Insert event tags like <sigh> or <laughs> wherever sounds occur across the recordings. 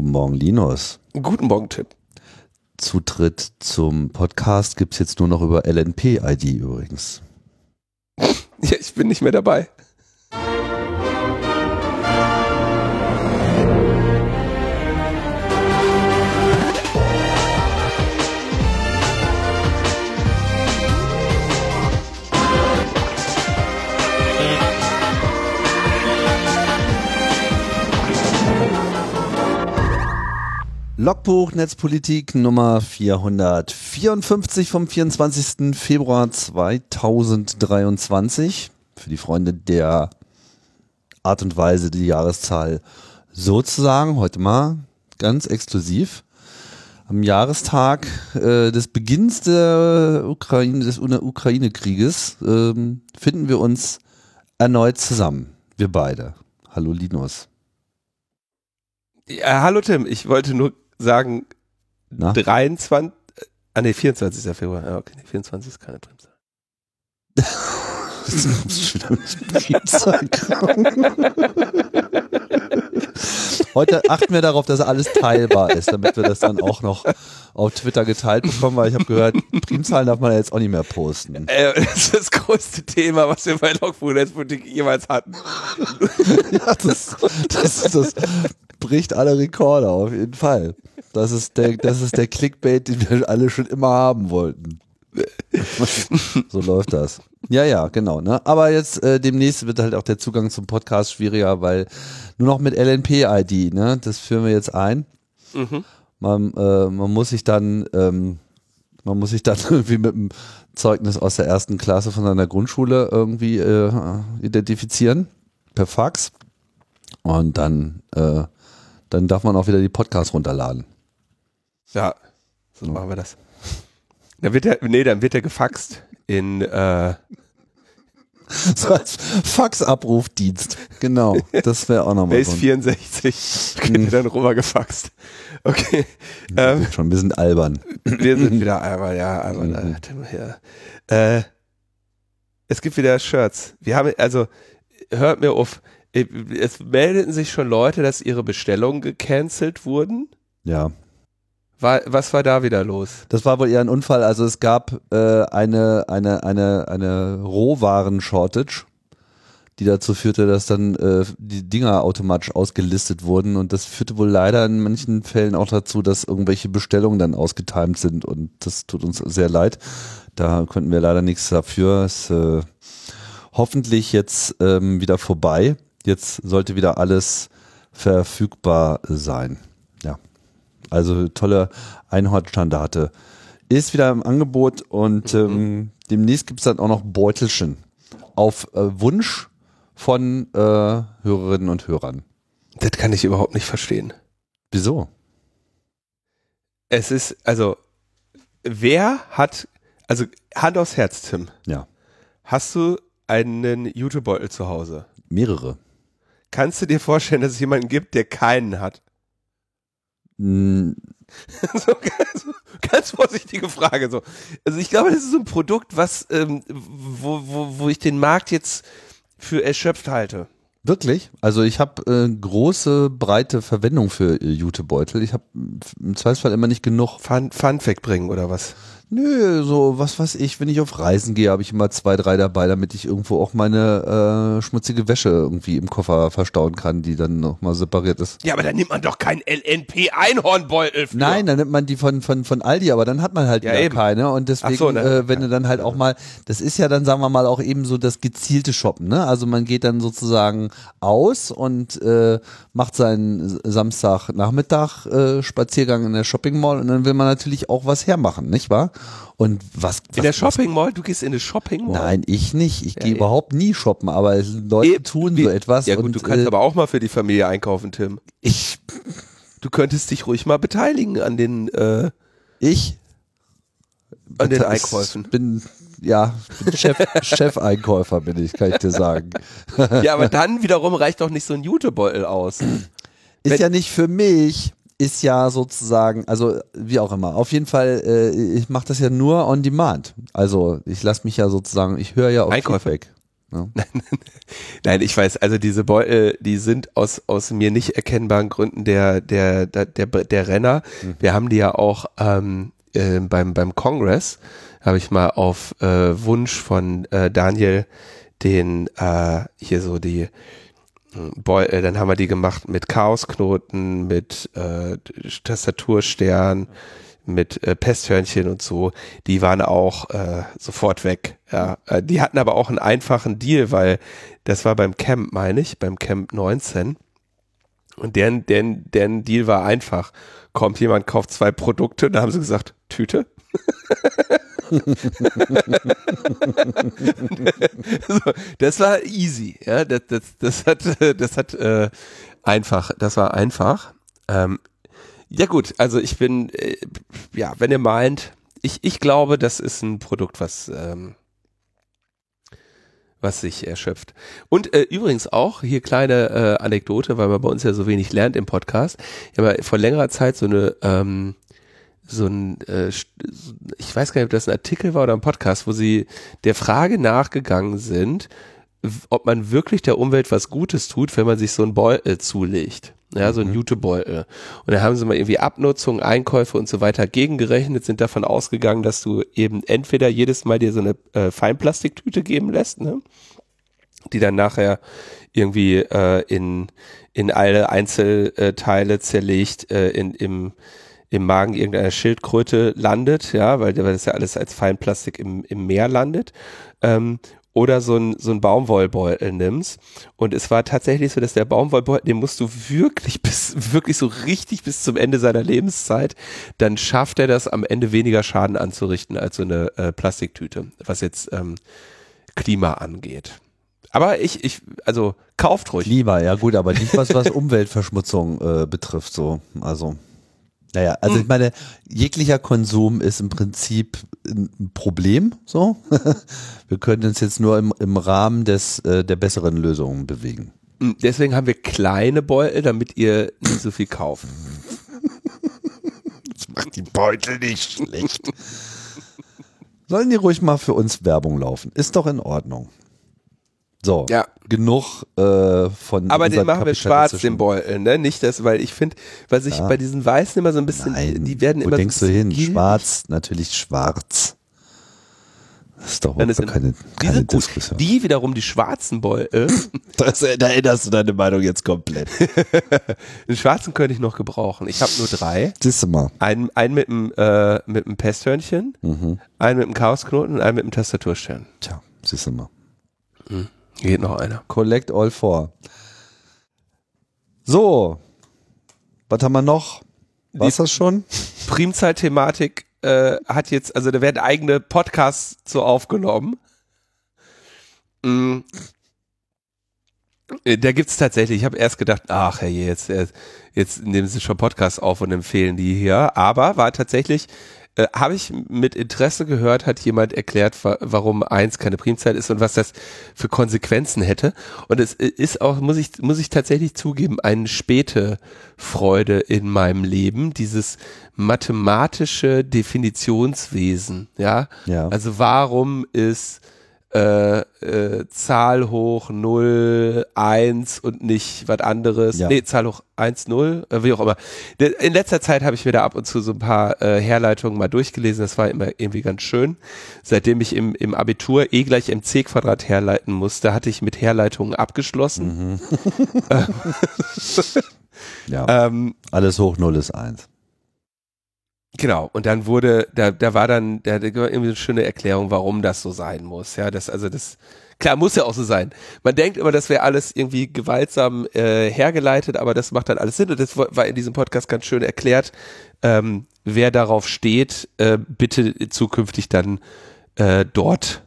Guten Morgen, Linus. Guten Morgen, Tim. Zutritt zum Podcast gibt es jetzt nur noch über LNP-ID übrigens. <laughs> Ja, ich bin nicht mehr dabei. Logbuch Netzpolitik Nummer 454 vom 24. Februar 2023. Für die Freunde der Art und Weise, die Jahreszahl sozusagen heute mal ganz exklusiv. Am Jahrestag äh, des Beginns der Ukraine, des Ukraine-Krieges ähm, finden wir uns erneut zusammen. Wir beide. Hallo Linus. Ja, hallo Tim, ich wollte nur sagen, Na? 23, äh, ah ne, 24. Februar, ja, okay, nee, 24 ist keine Primzahl. <laughs> Heute achten wir darauf, dass alles teilbar ist, damit wir das dann auch noch auf Twitter geteilt bekommen, weil ich habe gehört, Primzahlen darf man ja jetzt auch nicht mehr posten. Äh, das ist das größte Thema, was wir bei Logbuch Netzpolitik jemals hatten. Ja, das, das, das bricht alle Rekorde auf jeden Fall. Das ist der, das ist der Clickbait, den wir alle schon immer haben wollten. so läuft das. Ja, ja, genau. Ne? Aber jetzt äh, demnächst wird halt auch der Zugang zum Podcast schwieriger, weil nur noch mit LNP-ID, ne? Das führen wir jetzt ein. Mhm. Man, äh, man muss sich dann, ähm, man muss sich dann <laughs> irgendwie mit dem Zeugnis aus der ersten Klasse von seiner Grundschule irgendwie äh, identifizieren per Fax und dann, äh, dann darf man auch wieder die Podcasts runterladen. Ja, so machen wir das. Dann wird er, nee, dann wird er gefaxt in, äh, So als Faxabrufdienst. Genau, das wäre auch nochmal Base so. ein- 64, <laughs> wird dann rüber gefaxt. Okay, ähm, Schon ein bisschen albern. wir sind wieder einmal, ja, äh, Tim, ja. Äh, es gibt wieder Shirts. Wir haben, also, hört mir auf, es meldeten sich schon Leute, dass ihre Bestellungen gecancelt wurden. Ja. War, was war da wieder los? Das war wohl eher ein Unfall. Also es gab äh, eine, eine, eine, eine Rohwaren-Shortage, die dazu führte, dass dann äh, die Dinger automatisch ausgelistet wurden. Und das führte wohl leider in manchen Fällen auch dazu, dass irgendwelche Bestellungen dann ausgetimt sind. Und das tut uns sehr leid. Da konnten wir leider nichts dafür. Es äh, hoffentlich jetzt ähm, wieder vorbei. Jetzt sollte wieder alles verfügbar sein. Also tolle Einhornstandarte. Ist wieder im Angebot und ähm, demnächst gibt es dann auch noch Beutelchen. Auf äh, Wunsch von äh, Hörerinnen und Hörern. Das kann ich überhaupt nicht verstehen. Wieso? Es ist, also, wer hat, also Hand aufs Herz, Tim. Ja. Hast du einen YouTube-Beutel zu Hause? Mehrere. Kannst du dir vorstellen, dass es jemanden gibt, der keinen hat? <laughs> So, ganz, ganz vorsichtige Frage. So. Also ich glaube, das ist so ein Produkt, was, ähm, wo, wo, wo ich den Markt jetzt für erschöpft halte. wirklich? Also ich habe äh, große, breite Verwendung für äh, Jutebeutel. Ich habe im Zweifelsfall immer nicht genug. Fun, Fun Fact bringen oder was? Nö, so was weiß ich, wenn ich auf Reisen gehe, habe ich immer zwei, drei dabei, damit ich irgendwo auch meine äh, schmutzige Wäsche irgendwie im Koffer verstauen kann, die dann nochmal separiert ist. Ja, aber da nimmt man doch keinen LNP-Einhornbeutel. Nein, dann nimmt man die von, von, von Aldi, aber dann hat man halt Ja, eben. keine. Und deswegen, so, ne? äh, wenn du dann halt auch mal, das ist ja dann, sagen wir mal, auch eben so das gezielte Shoppen, ne? Also man geht dann sozusagen aus und äh, macht seinen Samstagnachmittag äh, Spaziergang in der Shopping Mall und dann will man natürlich auch was hermachen, nicht wahr? Und was, was In der Shopping Mall? Du gehst in eine Shopping Mall? Nein, ich nicht. Ich Ja, gehe überhaupt nie shoppen, aber Leute Eben. tun so etwas. Ja gut, und, du kannst äh, aber auch mal für die Familie einkaufen, Tim. ich, Du könntest dich ruhig mal beteiligen an den, äh, ich an den Einkäufen. bin ja Chef, <laughs> Chefeinkäufer bin ich, kann ich dir sagen. Ja, aber dann wiederum reicht doch nicht so ein Jutebeutel aus. Ist Wenn- ja nicht für mich, ist ja sozusagen, also wie auch immer. Auf jeden Fall, äh, ich mache das ja nur on demand. Also ich lasse mich ja sozusagen, ich höre ja auf Einkäufe. Feedback. Ne? <laughs> Nein, ich weiß, also diese Beutel, die sind aus, aus mir nicht erkennbaren Gründen der, der, der, der, der Renner. Mhm. Wir haben die ja auch ähm, äh, beim, beim Kongress, habe ich mal auf äh, Wunsch von äh, Daniel den, äh, hier so die, Boy, äh, dann haben wir die gemacht mit Chaosknoten, mit äh, Tastaturstern, mit äh, Pesthörnchen und so. Die waren auch äh, sofort weg. Ja, äh, die hatten aber auch einen einfachen Deal, weil das war beim Camp, meine ich, beim Camp 19. Und deren, deren, deren Deal war einfach. Kommt jemand, kauft zwei Produkte, da haben sie gesagt, Tüte. <laughs> das war easy, ja, das, das, das hat, das hat äh, einfach, das war einfach. Ähm, ja gut, also ich bin, äh, ja, wenn ihr meint, ich, ich glaube, das ist ein Produkt, was, ähm, was sich erschöpft. Und äh, übrigens auch, hier kleine äh, Anekdote, weil man bei uns ja so wenig lernt im Podcast. Ich habe vor längerer Zeit so eine, ähm, so ein, äh, ich weiß gar nicht, ob das ein Artikel war oder ein Podcast, wo sie der Frage nachgegangen sind, ob man wirklich der Umwelt was Gutes tut, wenn man sich so ein Beutel zulegt. Ja, so ein Mhm. Jutebeutel. Und da haben sie mal irgendwie Abnutzung, Einkäufe und so weiter gegengerechnet, sind davon ausgegangen, dass du eben entweder jedes Mal dir so eine äh, Feinplastiktüte geben lässt, ne? die dann nachher irgendwie äh, in, in alle Einzelteile zerlegt äh, in, im, im Magen irgendeiner Schildkröte landet, ja, weil, weil das ja alles als Feinplastik im, im Meer landet. Ähm, oder so ein, so ein Baumwollbeutel nimmst. Und es war tatsächlich so, dass der Baumwollbeutel, den musst du wirklich <laughs> bis, wirklich so richtig bis zum Ende seiner Lebenszeit, dann schafft er das am Ende weniger Schaden anzurichten als so eine äh, Plastiktüte, was jetzt ähm, Klima angeht. Aber ich, ich, also kauft ruhig. Klima, ja gut, aber nicht was, was <laughs> Umweltverschmutzung äh, betrifft, so. Also, naja, also ich meine, jeglicher Konsum ist im Prinzip ein Problem, so. <laughs> Wir können uns jetzt nur im, im Rahmen des, äh, der besseren Lösungen bewegen. Mm, Deswegen haben wir kleine Beutel, damit ihr nicht so viel kauft. <laughs> Das macht die Beutel nicht schlecht. Sollen die ruhig mal für uns Werbung laufen? Ist doch in Ordnung. So, Ja. genug äh, von Aber den machen wir schwarz, den Beutel, ne? Nicht das, weil ich finde, was ich Ja. bei diesen Weißen immer so ein bisschen, Nein, die werden wo immer denkst so du hin? Schwarz, natürlich schwarz. Das ist doch Dann ist keine, keine gut. Diskussion. Die wiederum, die schwarzen Beutel, <laughs> Das, da änderst du deine Meinung jetzt komplett. <laughs> den schwarzen könnte ich noch gebrauchen. Ich habe nur drei. Siehst du mal. Einen, einen mit dem, äh, mit dem Pesthörnchen, Mhm. einen mit dem Chaosknoten und einen mit dem Tastaturstern. Tja, siehst du mal. Geht noch einer. Collect all four. So, was haben wir noch? War's das schon? Primzahl-Thematik äh, hat jetzt, also da werden eigene Podcasts zu aufgenommen. Mm. Äh, Da gibt's tatsächlich, ich habe erst gedacht, ach hey, jetzt, jetzt nehmen sie schon Podcasts auf und empfehlen die hier. Aber war tatsächlich, äh, habe ich mit Interesse gehört, hat jemand erklärt, wa warum eins keine Primzahl ist und was das für Konsequenzen hätte. Und es ist auch, muss ich, muss ich tatsächlich zugeben, eine späte Freude in meinem Leben, dieses mathematische Definitionswesen, ja. Ja. Also warum ist äh, äh, Zahl hoch 0, 1 und nicht was anderes. Ja. Nee, Zahl hoch 1, 0, äh, wie auch immer. In letzter Zeit habe ich mir da ab und zu so ein paar äh, Herleitungen mal durchgelesen. Das war immer irgendwie ganz schön. Seitdem ich im, im Abitur E gleich mc Quadrat herleiten musste, hatte ich mit Herleitungen abgeschlossen. <laughs> Ja. <laughs> Ähm, Alles hoch null ist eins. Genau, und dann wurde, da, da war dann, da, da war irgendwie eine schöne Erklärung, warum das so sein muss. Ja, das, also das, klar, muss ja auch so sein. Man denkt immer, das wäre alles irgendwie gewaltsam äh, hergeleitet, aber das macht dann alles Sinn und das war in diesem Podcast ganz schön erklärt. Ähm, wer darauf steht, äh, bitte zukünftig dann äh, dort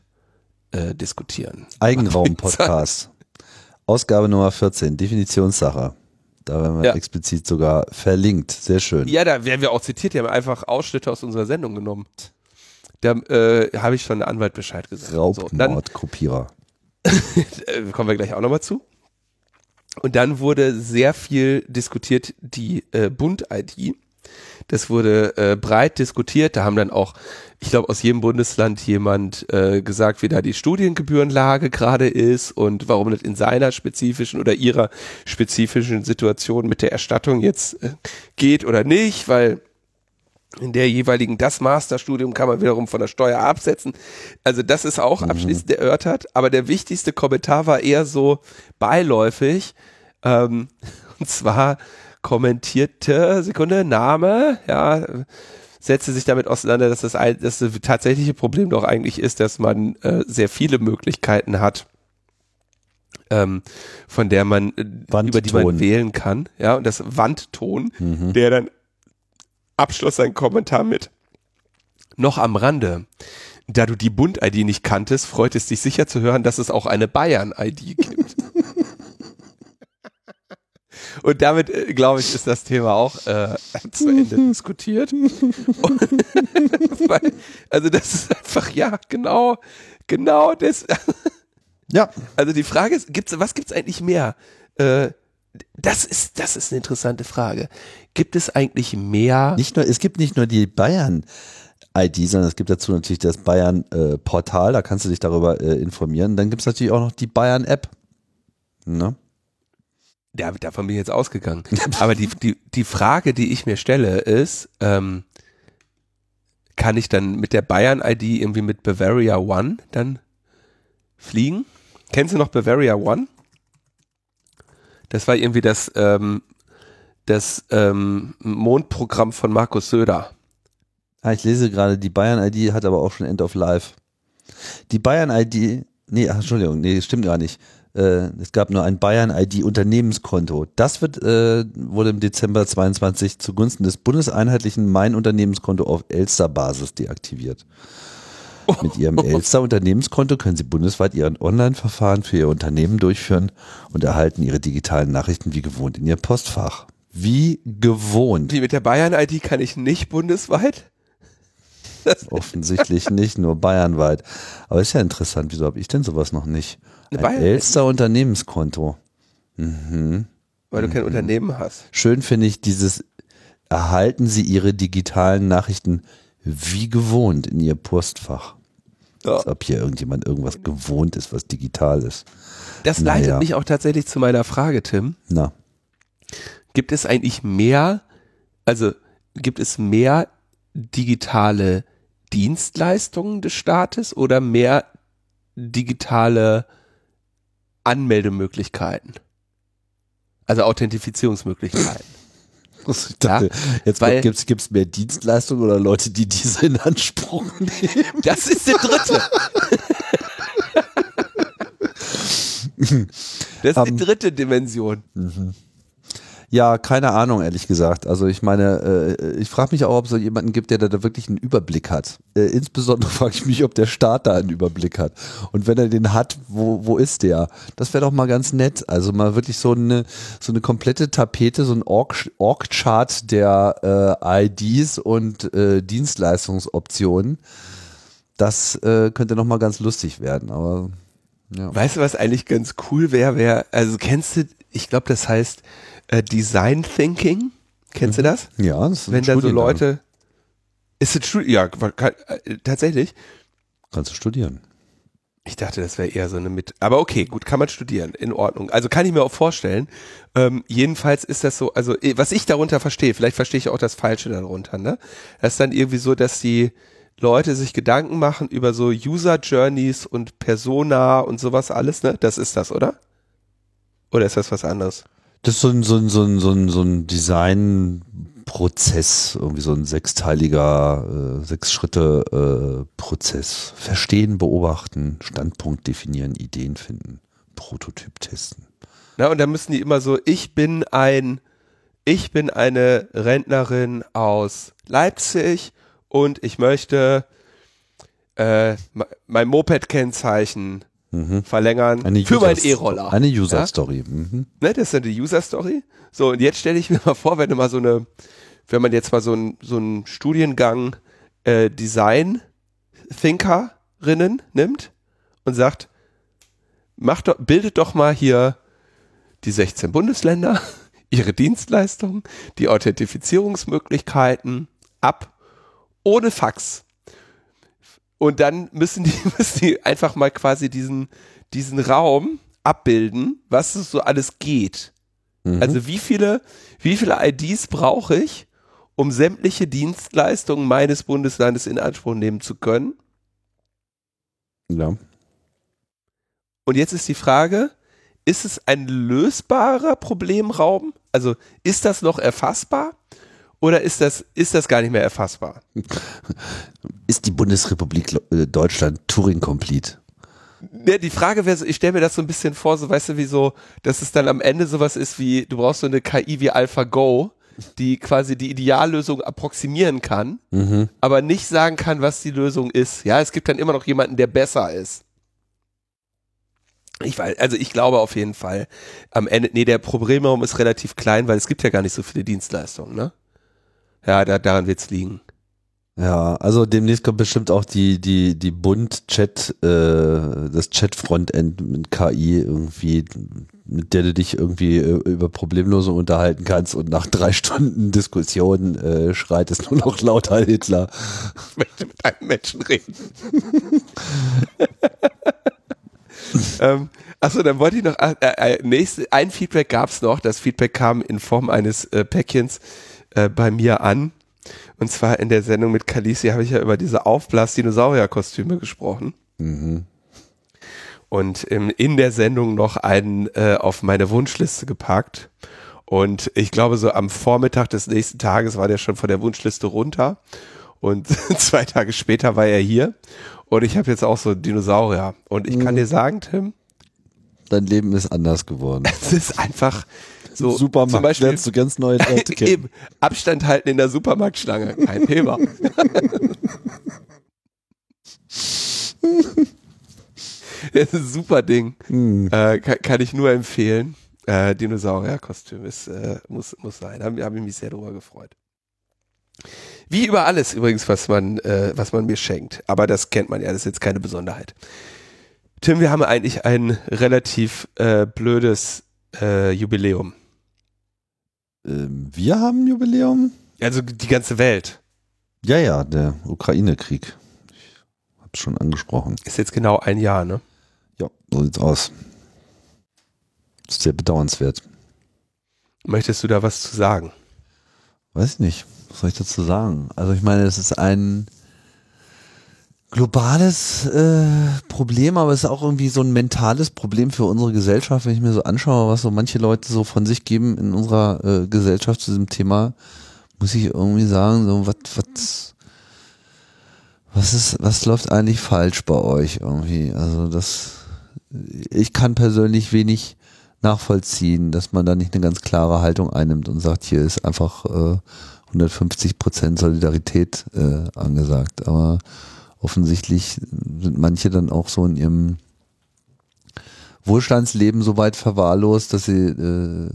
äh, diskutieren. Eigenraum-Podcast. <laughs> Ausgabe Nummer 14, Definitionssache. Da werden wir Ja. explizit sogar verlinkt. Sehr schön. Ja, da werden wir auch zitiert, die haben einfach Ausschnitte aus unserer Sendung genommen. Da äh, habe ich schon der Anwalt Bescheid gesagt. So, Raubmord-Kopierer. <laughs> äh, kommen wir gleich auch nochmal zu. Und dann wurde sehr viel diskutiert die äh, Bund-ID. Das wurde äh, breit diskutiert. Da haben dann auch, ich glaube, aus jedem Bundesland jemand äh, gesagt, wie da die Studiengebührenlage gerade ist und warum das in seiner spezifischen oder ihrer spezifischen Situation mit der Erstattung jetzt äh, geht oder nicht, weil in der jeweiligen das Masterstudium kann man wiederum von der Steuer absetzen. Also das ist auch abschließend erörtert. Aber der wichtigste Kommentar war eher so beiläufig. Ähm, <laughs> und zwar kommentierte, Sekunde, Name, ja, setzte sich damit auseinander, dass das, ein, dass das tatsächliche Problem doch eigentlich ist, dass man äh, sehr viele Möglichkeiten hat, ähm, von der man, äh, über die man wählen kann, ja, und das Wandton, Mhm. der dann abschloss seinen Kommentar mit noch am Rande. Da du die Bund-ID nicht kanntest, freut es dich sicher zu hören, dass es auch eine Bayern-ID gibt. <laughs> Und damit, äh, glaube ich, ist das Thema auch äh, <laughs> zu Ende <laughs> diskutiert. Und, <laughs> also das ist einfach, ja, genau, genau das. Ja, Also die Frage ist, gibt's, was gibt's eigentlich mehr? Äh, das ist, das ist eine interessante Frage. Gibt es eigentlich mehr? nicht nur, es gibt nicht nur die Bayern ID, sondern es gibt dazu natürlich das Bayern äh, Portal, da kannst du dich darüber äh, informieren. Dann gibt es natürlich auch noch die Bayern App. Ne? Ja, davon bin ich jetzt ausgegangen. <laughs> Aber die, die, die Frage, die ich mir stelle, ist, ähm, kann ich dann mit der Bayern-ID irgendwie mit Bavaria One dann fliegen? Kennst du noch Bavaria One? Das war irgendwie das, ähm, das ähm, Mondprogramm von Markus Söder. Ah, ich lese gerade, die Bayern ID hat aber auch schon End of Life. Die Bayern ID, nee, Entschuldigung, nee, stimmt gar nicht. Äh, es gab nur ein Bayern ID Unternehmenskonto. Das wird, äh, wurde im Dezember 22 zugunsten des bundeseinheitlichen Mein Unternehmenskonto auf Elster-Basis deaktiviert. Mit Ihrem <laughs> Elster Unternehmenskonto können Sie bundesweit Ihren Online-Verfahren für Ihr Unternehmen durchführen und erhalten Ihre digitalen Nachrichten wie gewohnt in Ihr Postfach. Wie gewohnt. Wie mit der Bayern-ID kann ich nicht bundesweit? Offensichtlich nicht, nur bayernweit. Aber ist ja interessant, wieso habe ich denn sowas noch nicht? Eine Ein Bayern- Elster Unternehmenskonto. Mhm. weil du kein Unternehmen hast. Schön finde ich dieses, erhalten Sie Ihre digitalen Nachrichten wie gewohnt in Ihr Postfach. Ja. Als ob hier irgendjemand irgendwas gewohnt ist, was digital ist. Das leitet Naja. mich auch tatsächlich zu meiner Frage, Tim. Na, Gibt es eigentlich mehr, also gibt es mehr digitale Dienstleistungen des Staates oder mehr digitale Anmeldemöglichkeiten? Also Authentifizierungsmöglichkeiten. <laughs> ich dachte, jetzt weil- gibt es mehr Dienstleistungen oder Leute, die diese in Anspruch nehmen. <laughs> Das ist der dritte. <laughs> Das ist Ähm, die dritte Dimension. Ja, keine Ahnung, ehrlich gesagt. Also ich meine, äh, ich frage mich auch, ob es so jemanden gibt, der da wirklich einen Überblick hat. Äh, insbesondere <laughs> frage ich mich, ob der Staat da einen Überblick hat. Und wenn er den hat, wo, wo ist der? Das wäre doch mal ganz nett. Also mal wirklich so eine, so eine komplette Tapete, so ein Org- Org-Chart der äh, IDs und äh, Dienstleistungsoptionen. Das äh, könnte noch mal ganz lustig werden. Aber ja. Weißt du, was eigentlich ganz cool wäre? Wär, also kennst du, ich glaube, das heißt äh, Design Thinking. Kennst du das? Ja, das ist ein Wenn dann so. Leute. Ist es Ja, kann, äh, tatsächlich. Kannst du studieren. Ich dachte, das wäre eher so eine mit. Aber okay, gut, kann man studieren, in Ordnung. Also kann ich mir auch vorstellen. Ähm, jedenfalls ist das so, also eh, was ich darunter verstehe, vielleicht verstehe ich auch das Falsche darunter, ne? Das ist dann irgendwie so, dass die Leute sich Gedanken machen über so User Journeys und Persona und sowas alles, ne? Das ist das, oder? Oder ist das was anderes? Das ist so ein, so ein, so ein, so ein, so ein Designprozess, irgendwie so ein sechsteiliger, äh, sechs Schritte äh, Prozess. Verstehen, beobachten, Standpunkt definieren, Ideen finden, Prototyp testen. Na, und da müssen die immer so, ich bin ein, ich bin eine Rentnerin aus Leipzig und ich möchte äh, me- mein Moped-Kennzeichen Mhm. verlängern Eine für meinen E-Roller. Eine User Ja? Story. Mhm. Ne, das ist ja die User-Story. So, und jetzt stelle ich mir <laughs> mal vor, wenn du mal so eine, wenn man jetzt mal so einen so einen Studiengang äh, Design-Thinkerinnen nimmt und sagt, macht doch, bildet doch mal hier die 16 Bundesländer, <laughs> ihre Dienstleistungen, die Authentifizierungsmöglichkeiten ab, ohne Fax. Und dann müssen die, <laughs> müssen die einfach mal quasi diesen, diesen Raum abbilden, was es so alles geht. Mhm. Also wie viele, wie viele IDs brauche ich, um sämtliche Dienstleistungen meines Bundeslandes in Anspruch nehmen zu können? Ja. Und jetzt ist die Frage, ist es ein lösbarer Problemraum? Also ist das noch erfassbar? Oder ist das, ist das gar nicht mehr erfassbar? <laughs> Ist die Bundesrepublik äh, Deutschland Turing-complete? Ja, die Frage wäre ich stelle mir das so ein bisschen vor, so weißt du, wie so, dass es dann am Ende sowas ist wie, du brauchst so eine KI wie AlphaGo, die quasi die Ideallösung approximieren kann, mhm. aber nicht sagen kann, was die Lösung ist. Ja, es gibt dann immer noch jemanden, der besser ist. Ich weiß, also ich glaube auf jeden Fall, am Ende, nee, der Problemraum ist relativ klein, weil es gibt ja gar nicht so viele Dienstleistungen, ne? Ja, da, daran wird's liegen. Ja, also demnächst kommt bestimmt auch die, die, die Bund-Chat, äh, das Chat-Frontend mit KI irgendwie, mit der du dich irgendwie äh, über Problemlösung unterhalten kannst und nach drei Stunden Diskussion äh, schreit es nur noch lauter Hitler. Ich möchte mit einem Menschen reden. <laughs> ähm, achso, dann wollte ich noch, äh, äh, nächste, ein Feedback gab's noch, das Feedback kam in Form eines äh, Päckchens äh, bei mir an und zwar in der Sendung mit Kalisi habe ich ja über diese Aufblas-Dinosaurier-Kostüme gesprochen. Mhm. Und im, in der Sendung noch einen äh, auf meine Wunschliste gepackt. Und ich glaube, so am Vormittag des nächsten Tages war der schon von der Wunschliste runter. Und <laughs> zwei Tage später war er hier. Und ich habe jetzt auch so Dinosaurier. Und ich kann mhm. dir sagen, Tim. Dein Leben ist anders geworden. <laughs> Es ist einfach, so, Supermarkt zum Beispiel, lernst du ganz neue <laughs> Leute kennen. Eben, Abstand halten in der Supermarktschlange, kein Thema. <laughs> das ist ein super Ding. Hm. Äh, kann, kann, ich nur empfehlen. Äh, Dinosaurier-Kostüm ist, äh, muss, muss sein. Da habe ich mich sehr drüber gefreut. Wie über alles übrigens, was man, äh, was man mir schenkt. Aber das kennt man ja, das ist jetzt keine Besonderheit. Tim, wir haben eigentlich ein relativ äh, blödes äh, Jubiläum. Ähm, wir haben Jubiläum? Also die ganze Welt. Ja, ja, der Ukraine-Krieg. Ich hab's schon angesprochen. Ist jetzt genau ein Jahr, ne? Ja, so sieht's aus. Ist sehr bedauernswert. Möchtest du da was zu sagen? Weiß ich nicht. Was soll ich dazu sagen? Also ich meine, es ist ein globales äh, Problem, aber es ist auch irgendwie so ein mentales Problem für unsere Gesellschaft, wenn ich mir so anschaue, was so manche Leute so von sich geben in unserer äh, Gesellschaft zu diesem Thema, muss ich irgendwie sagen, so was, was, was ist, was läuft eigentlich falsch bei euch irgendwie? Also das, ich kann persönlich wenig nachvollziehen, dass man da nicht eine ganz klare Haltung einnimmt und sagt, hier ist einfach äh, 150 Prozent Solidarität äh, angesagt. Aber offensichtlich sind manche dann auch so in ihrem Wohlstandsleben so weit verwahrlost, dass sie äh,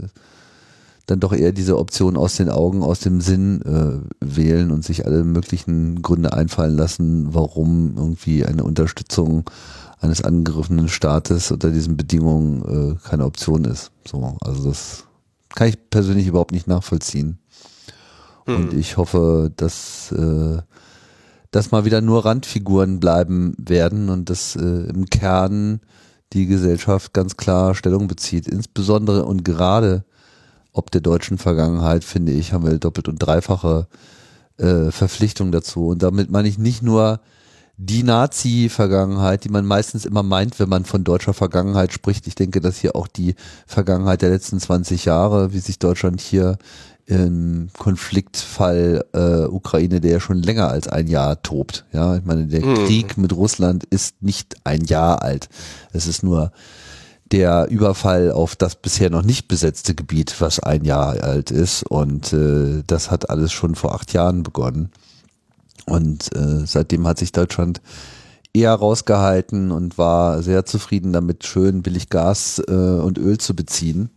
dann doch eher diese Option aus den Augen, aus dem Sinn äh, wählen und sich alle möglichen Gründe einfallen lassen, warum irgendwie eine Unterstützung eines angegriffenen Staates unter diesen Bedingungen äh, keine Option ist. So, also das kann ich persönlich überhaupt nicht nachvollziehen. Hm. Und ich hoffe, dass äh, dass mal wieder nur Randfiguren bleiben werden und dass äh, im Kern die Gesellschaft ganz klar Stellung bezieht. Insbesondere und gerade ob der deutschen Vergangenheit, finde ich, haben wir doppelt und dreifache äh, Verpflichtung dazu. Und damit meine ich nicht nur die Nazi-Vergangenheit, die man meistens immer meint, wenn man von deutscher Vergangenheit spricht. Ich denke, dass hier auch die Vergangenheit der letzten 20 Jahre, wie sich Deutschland hier im Konfliktfall äh, Ukraine, der ja schon länger als ein Jahr tobt. Ja, ich meine, der mhm. Krieg mit Russland ist nicht ein Jahr alt. Es ist nur der Überfall auf das bisher noch nicht besetzte Gebiet, was ein Jahr alt ist. Und äh, das hat alles schon vor acht Jahren begonnen. Und äh, seitdem hat sich Deutschland eher rausgehalten und war sehr zufrieden damit, schön billig Gas äh, und Öl zu beziehen.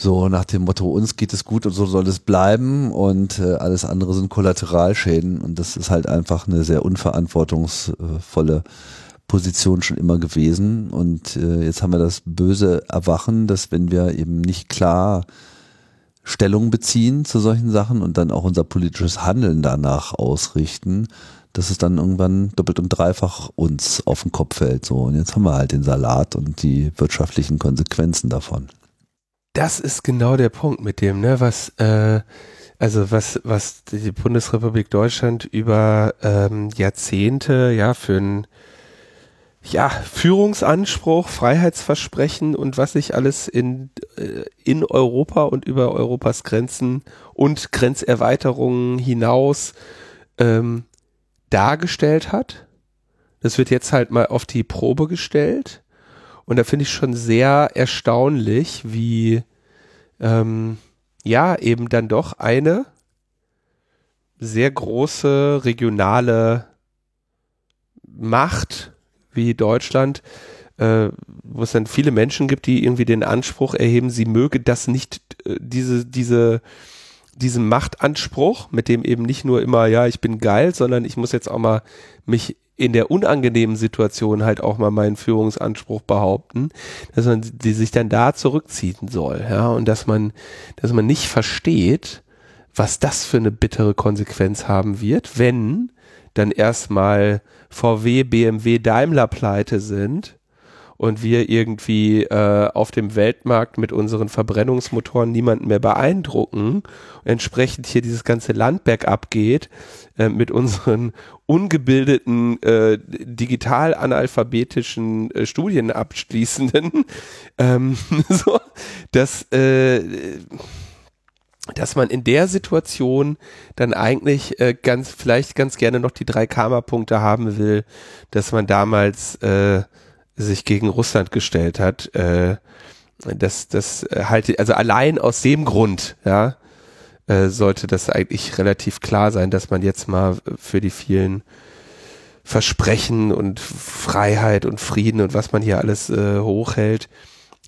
So nach dem Motto, uns geht es gut und so soll es bleiben und äh, alles andere sind Kollateralschäden und das ist halt einfach eine sehr unverantwortungsvolle Position schon immer gewesen. Und äh, jetzt haben wir das böse Erwachen, dass wenn wir eben nicht klar Stellung beziehen zu solchen Sachen und dann auch unser politisches Handeln danach ausrichten, dass es dann irgendwann doppelt und dreifach uns auf den Kopf fällt. So, und jetzt haben wir halt den Salat und die wirtschaftlichen Konsequenzen davon. Das ist genau der Punkt mit dem, ne, was, äh, also was, was die Bundesrepublik Deutschland über ähm, Jahrzehnte ja für ein ja, Führungsanspruch, Freiheitsversprechen und was sich alles in, äh, in Europa und über Europas Grenzen und Grenzerweiterungen hinaus ähm, dargestellt hat. Das wird jetzt halt mal auf die Probe gestellt. Und da finde ich schon sehr erstaunlich, wie ähm, ja eben dann doch eine sehr große regionale Macht wie Deutschland, äh, wo es dann viele Menschen gibt, die irgendwie den Anspruch erheben, sie möge das nicht, äh, diese, diese, diesen Machtanspruch, mit dem eben nicht nur immer, ja, ich bin geil, sondern ich muss jetzt auch mal mich in der unangenehmen Situation halt auch mal meinen Führungsanspruch behaupten, dass man die sich dann da zurückziehen soll, ja, und dass man, dass man nicht versteht, was das für eine bittere Konsequenz haben wird, wenn dann erstmal VW, BMW, Daimler pleite sind und wir irgendwie äh, auf dem Weltmarkt mit unseren Verbrennungsmotoren niemanden mehr beeindrucken entsprechend hier dieses ganze Land bergab geht äh, mit unseren ungebildeten, äh, digital analphabetischen äh, Studienabschließenden, <laughs> ähm, <laughs> so, dass äh, dass man in der Situation dann eigentlich äh, ganz vielleicht ganz gerne noch die drei Karma-Punkte haben will, dass man damals äh, sich gegen Russland gestellt hat. Äh, das, das halte also allein aus dem Grund, ja, äh, sollte das eigentlich relativ klar sein, dass man jetzt mal für die vielen Versprechen und Freiheit und Frieden und was man hier alles äh, hochhält,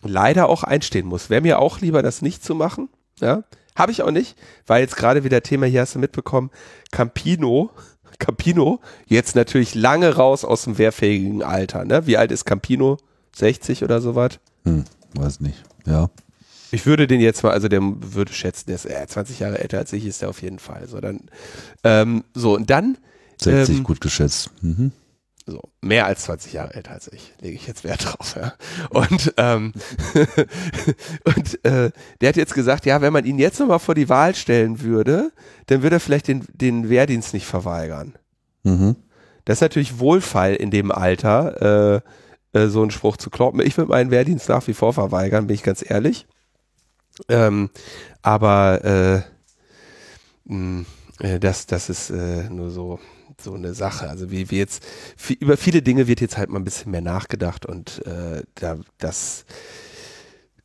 leider auch einstehen muss. Wäre mir auch lieber, das nicht zu machen, ja. Habe ich auch nicht, weil jetzt gerade wieder Thema, hier hast du mitbekommen, Campino, Campino, jetzt natürlich lange raus aus dem wehrfähigen Alter. Ne? Wie alt ist Campino? 60 oder sowas? Hm, weiß nicht, ja. Ich würde den jetzt mal, also der würde schätzen, der ist äh, 20 Jahre älter als ich, ist der auf jeden Fall. So, dann, ähm, so und dann. 60 ähm, gut geschätzt. Mhm. So, mehr als 20 Jahre älter als ich, lege ich jetzt Wert <laughs> drauf. Ja. Und, ähm, <laughs> und äh, der hat jetzt gesagt, ja, wenn man ihn jetzt nochmal vor die Wahl stellen würde, dann würde er vielleicht den, den Wehrdienst nicht verweigern. Mhm. Das ist natürlich Wohlfall in dem Alter, äh, äh, so einen Spruch zu kloppen. Ich würde meinen Wehrdienst nach wie vor verweigern, bin ich ganz ehrlich. Ähm, aber äh, mh, äh, das, das ist äh, nur so so eine Sache. Also wie wir jetzt über viele Dinge wird jetzt halt mal ein bisschen mehr nachgedacht und äh, da, das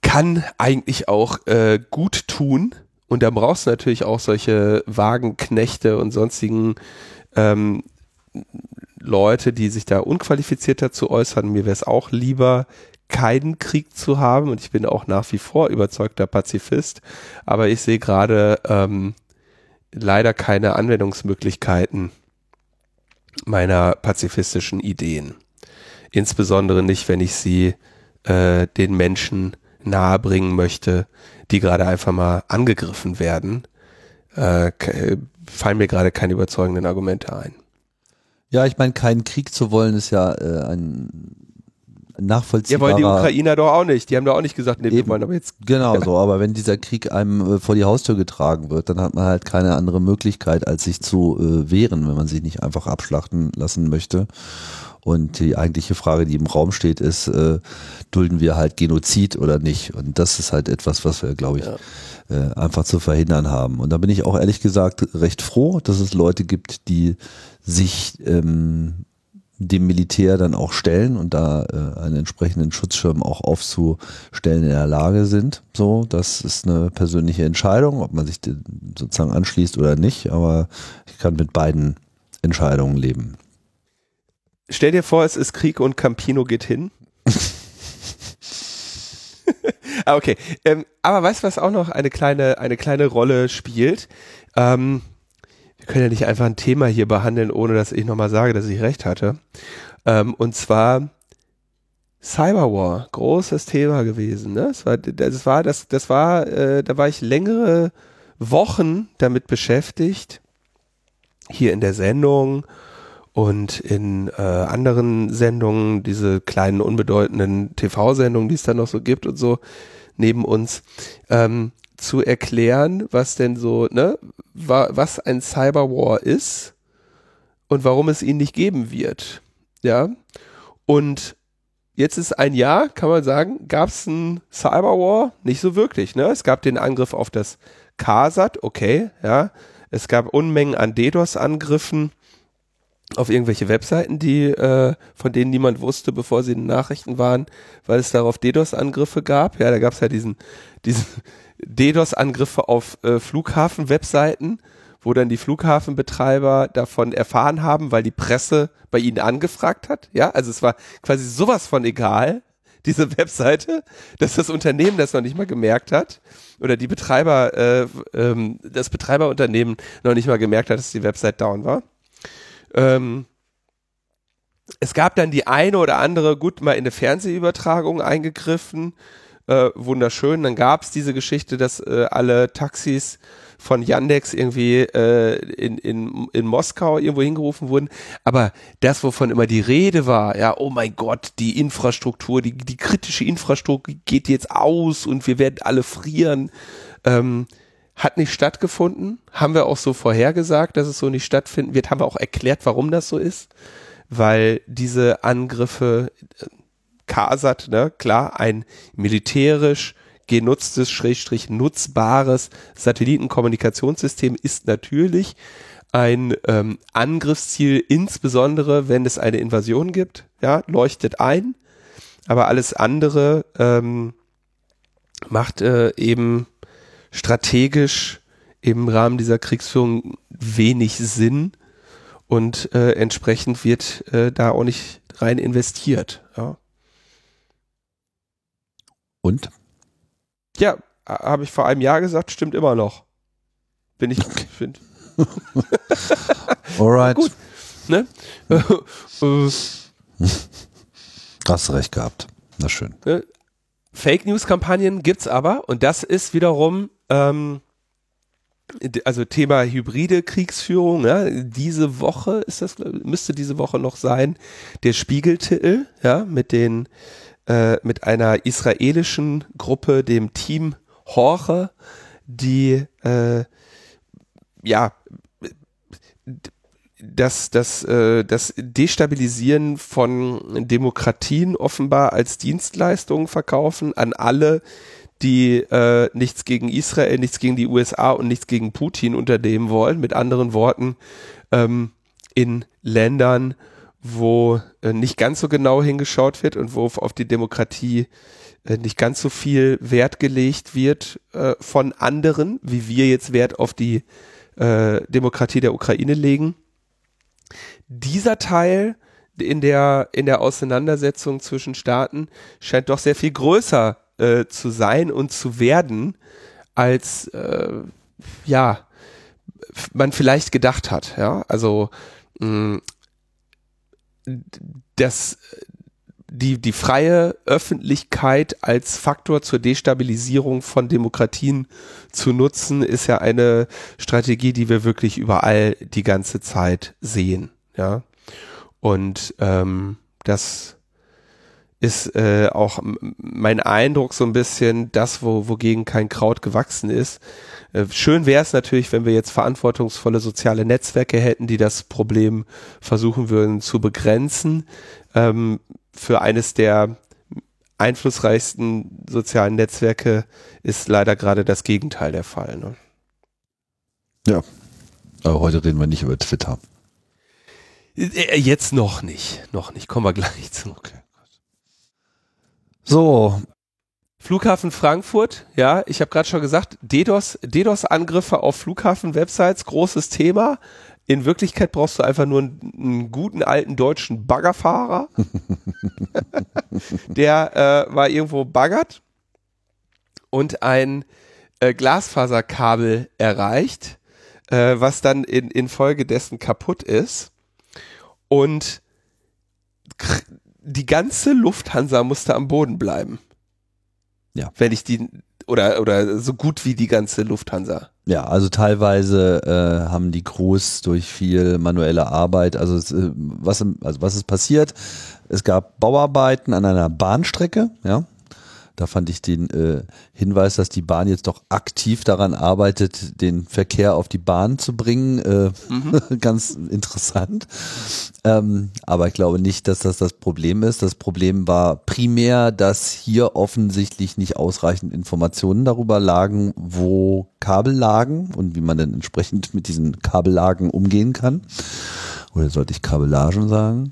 kann eigentlich auch äh, gut tun. Und da brauchst du natürlich auch solche Wagenknechte und sonstigen ähm, Leute, die sich da unqualifiziert dazu äußern. Mir wäre es auch lieber, keinen Krieg zu haben. Und ich bin auch nach wie vor überzeugter Pazifist. Aber ich sehe gerade ähm, leider keine Anwendungsmöglichkeiten meiner pazifistischen Ideen. Insbesondere nicht, wenn ich sie äh, den Menschen nahebringen möchte, die gerade einfach mal angegriffen werden. Äh, fallen mir gerade keine überzeugenden Argumente ein. Ja, ich meine, keinen Krieg zu wollen ist ja äh, ein nachvollziehbarer... Ja, wollen die Ukrainer doch auch nicht. Die haben doch auch nicht gesagt, nee, Eben, wir wollen aber jetzt... <laughs> Genau so, aber wenn dieser Krieg einem äh, vor die Haustür getragen wird, dann hat man halt keine andere Möglichkeit, als sich zu äh, wehren, wenn man sich nicht einfach abschlachten lassen möchte. Und die eigentliche Frage, die im Raum steht, ist, äh, dulden wir halt Genozid oder nicht? Und das ist halt etwas, was wir, glaube ich, ja. äh, einfach zu verhindern haben. Und da bin ich auch ehrlich gesagt recht froh, dass es Leute gibt, die sich ähm, dem Militär dann auch stellen und da äh, einen entsprechenden Schutzschirm auch aufzustellen in der Lage sind. So, das ist eine persönliche Entscheidung, ob man sich sozusagen anschließt oder nicht, aber ich kann mit beiden Entscheidungen leben. Stell dir vor, es ist Krieg und Campino geht hin. <laughs> ah, okay. Ähm, aber weißt du, was auch noch eine kleine, eine kleine Rolle spielt? Ähm, wir können ja nicht einfach ein Thema hier behandeln, ohne dass ich nochmal sage, dass ich recht hatte. Ähm, und zwar Cyberwar, großes Thema gewesen. Ne? Das war, das war, das, das war, äh, da war ich längere Wochen damit beschäftigt, hier in der Sendung und in äh, anderen Sendungen, diese kleinen unbedeutenden TV-Sendungen, die es da noch so gibt und so neben uns, ähm, zu erklären, was denn so, ne, wa was ein Cyberwar ist und warum es ihn nicht geben wird. Ja. Und jetzt ist ein Jahr, kann man sagen, gab es ein Cyberwar? Nicht so wirklich, ne? Es gab den Angriff auf das KSAT, okay, ja. Es gab Unmengen an DDoS-Angriffen auf irgendwelche Webseiten, die äh, von denen niemand wusste, bevor sie in den Nachrichten waren, weil es darauf DDoS-Angriffe gab. Ja, da gab es ja diesen, diesen DDoS-Angriffe auf äh, Flughafen-Webseiten, wo dann die Flughafenbetreiber davon erfahren haben, weil die Presse bei ihnen angefragt hat. Ja, also es war quasi sowas von egal, <laughs> diese Webseite, dass das Unternehmen das noch nicht mal gemerkt hat oder die Betreiber, äh, ähm, das Betreiberunternehmen noch nicht mal gemerkt hat, dass die Website down war. Ähm, es gab dann die eine oder andere, gut, mal in eine Fernsehübertragung eingegriffen, äh, wunderschön. Dann gab es diese Geschichte, dass äh, alle Taxis von Yandex irgendwie äh, in, in, in Moskau irgendwo hingerufen wurden. Aber das, wovon immer die Rede war, ja, oh mein Gott, die Infrastruktur, die, die kritische Infrastruktur geht jetzt aus und wir werden alle frieren, ähm, hat nicht stattgefunden. Haben wir auch so vorhergesagt, dass es so nicht stattfinden wird. Haben wir auch erklärt, warum das so ist. Weil diese Angriffe, äh, KASAT, ne, klar, ein militärisch genutztes, schrägstrich nutzbares Satellitenkommunikationssystem ist natürlich ein ähm, Angriffsziel, insbesondere wenn es eine Invasion gibt, ja, leuchtet ein, aber alles andere ähm, macht äh, eben strategisch im Rahmen dieser Kriegsführung wenig Sinn und äh, entsprechend wird äh, da auch nicht rein investiert. Ja. Und? Ja, habe ich vor einem Jahr gesagt, stimmt immer noch. Bin ich, finde. <laughs> <laughs> Alright. Gut. Ne? <laughs> Hast recht gehabt. Na schön. Ne? Fake News Kampagnen gibt's aber und das ist wiederum ähm, also Thema hybride Kriegsführung, ja, diese Woche ist das, müsste diese Woche noch sein, der Spiegeltitel, ja, mit den äh, mit einer israelischen Gruppe, dem Team Horche, die äh, ja das, das, äh, das Destabilisieren von Demokratien offenbar als Dienstleistung verkaufen an alle, die äh, nichts gegen Israel, nichts gegen die USA und nichts gegen Putin unternehmen wollen. Mit anderen Worten, ähm, in Ländern, wo äh, nicht ganz so genau hingeschaut wird und wo auf die Demokratie äh, nicht ganz so viel Wert gelegt wird äh, von anderen, wie wir jetzt Wert auf die äh, Demokratie der Ukraine legen. Dieser Teil in der, in der Auseinandersetzung zwischen Staaten scheint doch sehr viel größer äh, zu sein und zu werden, als äh, ja man vielleicht gedacht hat. Ja, also mh, dass die, die freie Öffentlichkeit als Faktor zur Destabilisierung von Demokratien zu nutzen, ist ja eine Strategie, die wir wirklich überall die ganze Zeit sehen. Ja. Und ähm, das ist äh, auch mein Eindruck so ein bisschen das, wo, wogegen kein Kraut gewachsen ist. Äh, schön wäre es natürlich, wenn wir jetzt verantwortungsvolle soziale Netzwerke hätten, die das Problem versuchen würden zu begrenzen. Ähm, für eines der einflussreichsten sozialen Netzwerke ist leider gerade das Gegenteil der Fall. Ne? Ja, aber heute reden wir nicht über Twitter. Äh, jetzt noch nicht, noch nicht. Kommen wir gleich <laughs> zu. So. Flughafen Frankfurt, ja, ich habe gerade schon gesagt, DDoS, DDoS-Angriffe auf Flughafen-Websites, großes Thema. In Wirklichkeit brauchst du einfach nur einen, einen guten alten deutschen Baggerfahrer. <laughs> Der äh, war irgendwo baggert und ein äh, Glasfaserkabel erreicht, äh, was dann in, in Folge dessen kaputt ist. Und die ganze Lufthansa musste am Boden bleiben. Ja. Wenn ich die, oder, oder so gut wie die ganze Lufthansa. Ja, also teilweise äh, haben die Crews durch viel manuelle Arbeit, also es, äh, was, also was ist passiert? Es gab Bauarbeiten an einer Bahnstrecke, ja, da fand ich den äh, Hinweis, dass die Bahn jetzt doch aktiv daran arbeitet, den Verkehr auf die Bahn zu bringen, äh, mhm. <laughs> ganz interessant. Ähm, aber ich glaube nicht, dass das das Problem ist. Das Problem war primär, dass hier offensichtlich nicht ausreichend Informationen darüber lagen, wo Kabel lagen und wie man dann entsprechend mit diesen Kabellagen umgehen kann. Oder sollte ich Kabellagen sagen?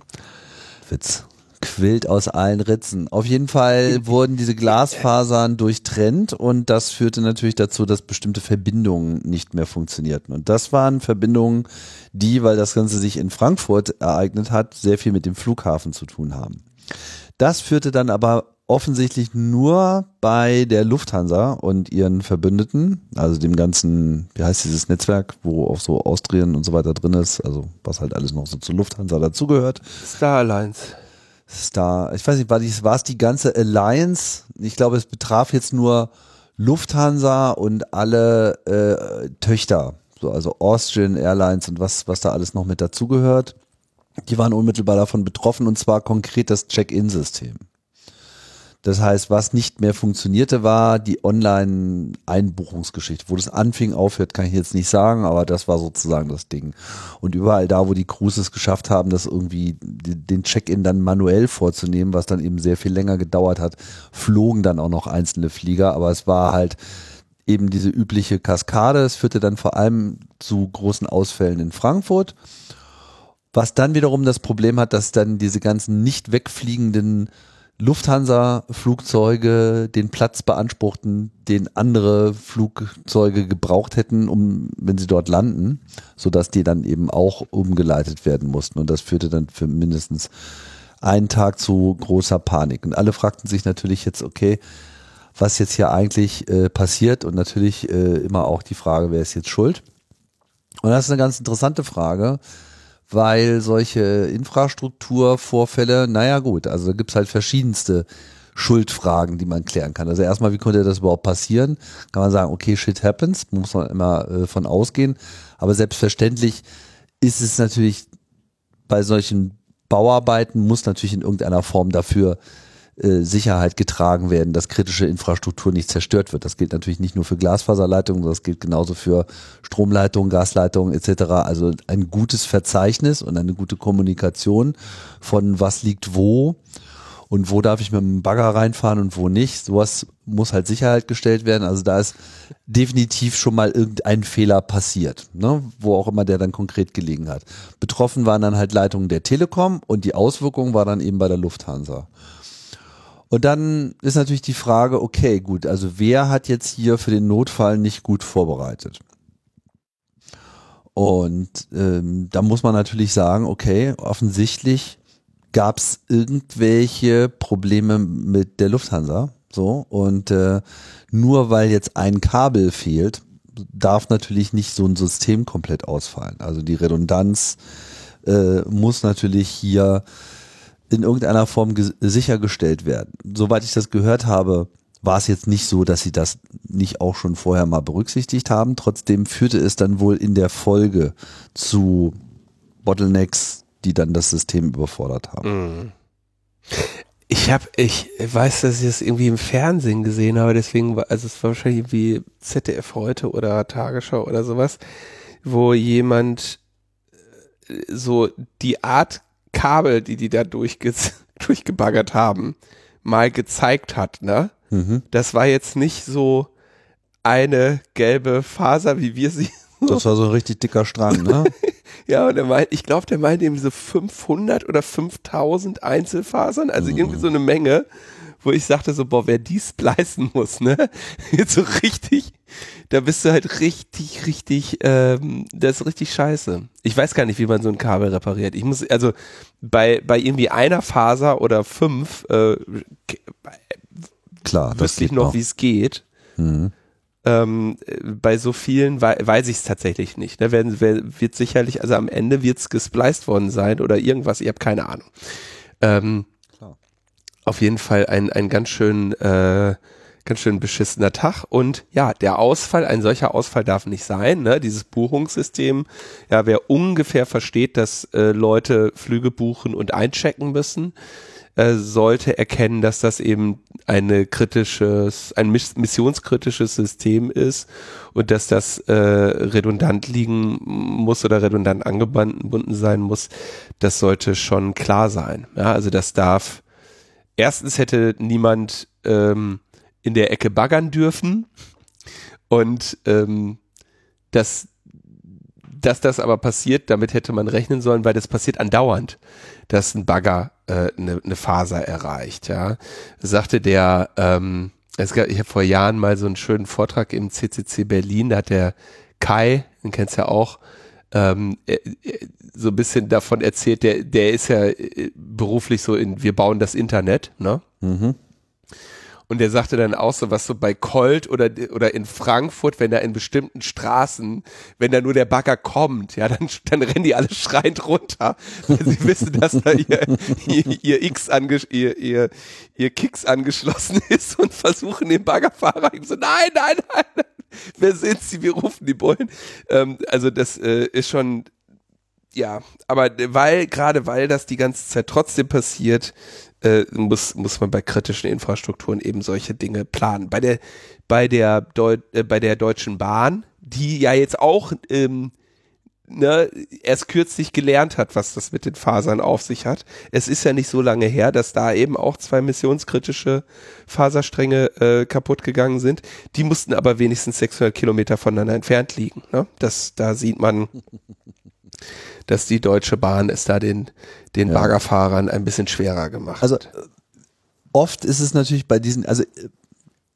Witz quillt aus allen Ritzen. Auf jeden Fall wurden diese Glasfasern durchtrennt und das führte natürlich dazu, dass bestimmte Verbindungen nicht mehr funktionierten. Und das waren Verbindungen, die, weil das Ganze sich in Frankfurt ereignet hat, sehr viel mit dem Flughafen zu tun haben. Das führte dann aber offensichtlich nur bei der Lufthansa und ihren Verbündeten, also dem ganzen, wie heißt dieses Netzwerk, wo auch so Austrian und so weiter drin ist, also was halt alles noch so zu Lufthansa dazugehört. Star Alliance. Star, ich weiß nicht, war, dies, war es die ganze Alliance? Ich glaube, es betraf jetzt nur Lufthansa und alle äh, Töchter, so also Austrian Airlines und was, was da alles noch mit dazugehört. Die waren unmittelbar davon betroffen und zwar konkret das Check-in-System. Das heißt, was nicht mehr funktionierte, war die Online-Einbuchungsgeschichte. Wo das anfing, aufhört, kann ich jetzt nicht sagen, aber das war sozusagen das Ding. Und überall da, wo die Crews es geschafft haben, das irgendwie den Check-in dann manuell vorzunehmen, was dann eben sehr viel länger gedauert hat, flogen dann auch noch einzelne Flieger, aber es war halt eben diese übliche Kaskade. Es führte dann vor allem zu großen Ausfällen in Frankfurt. Was dann wiederum das Problem hat, dass dann diese ganzen nicht wegfliegenden Lufthansa-Flugzeuge den Platz beanspruchten, den andere Flugzeuge gebraucht hätten, um, wenn sie dort landen, sodass die dann eben auch umgeleitet werden mussten. Und das führte dann für mindestens einen Tag zu großer Panik. Und alle fragten sich natürlich jetzt, okay, was jetzt hier eigentlich äh, passiert und natürlich äh, immer auch die Frage, wer ist jetzt schuld? Und das ist eine ganz interessante Frage, weil solche Infrastrukturvorfälle, naja gut, also da gibt's halt verschiedenste Schuldfragen, die man klären kann. Also erstmal, wie konnte das überhaupt passieren? Kann man sagen, okay, shit happens, muss man immer äh, von ausgehen. Aber selbstverständlich ist es natürlich bei solchen Bauarbeiten, muss natürlich in irgendeiner Form dafür äh, Sicherheit getragen werden, dass kritische Infrastruktur nicht zerstört wird. Das gilt natürlich nicht nur für Glasfaserleitungen, das gilt genauso für Stromleitungen, Gasleitungen etc. Also ein gutes Verzeichnis und eine gute Kommunikation von was liegt wo und wo darf ich mit dem Bagger reinfahren und wo nicht. Sowas muss halt Sicherheit gestellt werden. Also da ist definitiv schon mal irgendein Fehler passiert, ne? wo auch immer der dann konkret gelegen hat. Betroffen waren dann halt Leitungen der Telekom und die Auswirkung war dann eben bei der Lufthansa. Und dann ist natürlich die Frage, okay, gut, also wer hat jetzt hier für den Notfall nicht gut vorbereitet? Und ähm, da muss man natürlich sagen, okay, offensichtlich gab es irgendwelche Probleme mit der Lufthansa. So, und äh, nur weil jetzt ein Kabel fehlt, darf natürlich nicht so ein System komplett ausfallen. Also die Redundanz äh, muss natürlich hier in irgendeiner Form sichergestellt werden. Soweit ich das gehört habe, war es jetzt nicht so, dass sie das nicht auch schon vorher mal berücksichtigt haben. Trotzdem führte es dann wohl in der Folge zu Bottlenecks, die dann das System überfordert haben. Mhm. Ich habe, ich weiß, dass ich das irgendwie im Fernsehen gesehen habe, deswegen war, also es war wahrscheinlich wie ZDF heute oder Tagesschau oder sowas, wo jemand äh, so die Art Kabel, die die da durchge <laughs> durchgebaggert haben, mal gezeigt hat, ne? Mhm. Das war jetzt nicht so eine gelbe Faser, wie wir sie. <laughs> Das war so ein richtig dicker Strang, ne? <laughs> ja, und er meint, ich glaube, der meint eben so 500 oder 5000 Einzelfasern, also mhm. irgendwie so eine Menge wo ich sagte so, boah, wer dies splicen muss, ne? <laughs> Jetzt so richtig, da bist du halt richtig, richtig, ähm, das ist richtig scheiße. Ich weiß gar nicht, wie man so ein Kabel repariert. Ich muss, also bei, bei irgendwie einer Faser oder fünf, äh, Klar, wüsste ich noch, wie es geht. Mhm. Ähm, bei so vielen wei weiß ich es tatsächlich nicht. Da ne? werden, wird sicherlich, also am Ende wird es gespliced worden sein oder irgendwas, ich habe keine Ahnung. Ähm, auf jeden Fall ein, ein ganz schön, äh, ganz schön beschissener Tag. Und ja, der Ausfall, ein solcher Ausfall darf nicht sein. Ne? Dieses Buchungssystem, ja, wer ungefähr versteht, dass äh, Leute Flüge buchen und einchecken müssen, äh, sollte erkennen, dass das eben eine kritisches, ein missionskritisches System ist und dass das äh, redundant liegen muss oder redundant angebunden sein muss, das sollte schon klar sein. Ja, also das darf, erstens hätte niemand ähm, in der Ecke baggern dürfen und ähm, das dass das aber passiert, damit hätte man rechnen sollen, weil das passiert andauernd, dass ein Bagger eine äh, ne, ne Faser erreicht. Ja, sagte der, ähm, es gab, ich habe vor Jahren mal so einen schönen Vortrag im CCC Berlin, da hat der Kai, den kennst du ja auch, ähm, äh, äh, so ein bisschen davon erzählt, der, der ist ja äh, beruflich so in, wir bauen das Internet, ne? Mhm. Und der sagte dann auch so, was so bei Colt oder, oder in Frankfurt, wenn da in bestimmten Straßen, wenn da nur der Bagger kommt, ja, dann, dann rennen die alle <laughs> schreiend runter, weil sie wissen, dass da ihr, ihr, ihr X anges ihr, ihr, ihr Kicks angeschlossen <laughs> ist und versuchen den Baggerfahrer ihm so, nein, nein, nein, wer sind sie, wir rufen die Bullen. Ähm, also das äh, ist schon, ja, aber weil, gerade weil das die ganze Zeit trotzdem passiert, äh, muss, muss man bei kritischen Infrastrukturen eben solche Dinge planen. Bei der, bei der, Deu äh, bei der Deutschen Bahn, die ja jetzt auch ähm, ne, erst kürzlich gelernt hat, was das mit den Fasern auf sich hat. Es ist ja nicht so lange her, dass da eben auch zwei missionskritische Faserstränge äh, kaputt gegangen sind. Die mussten aber wenigstens 600 Kilometer voneinander entfernt liegen. Ne? Das, da sieht man, <laughs> dass die Deutsche Bahn es da den, den ja. Baggerfahrern ein bisschen schwerer gemacht Also oft ist es natürlich bei diesen, also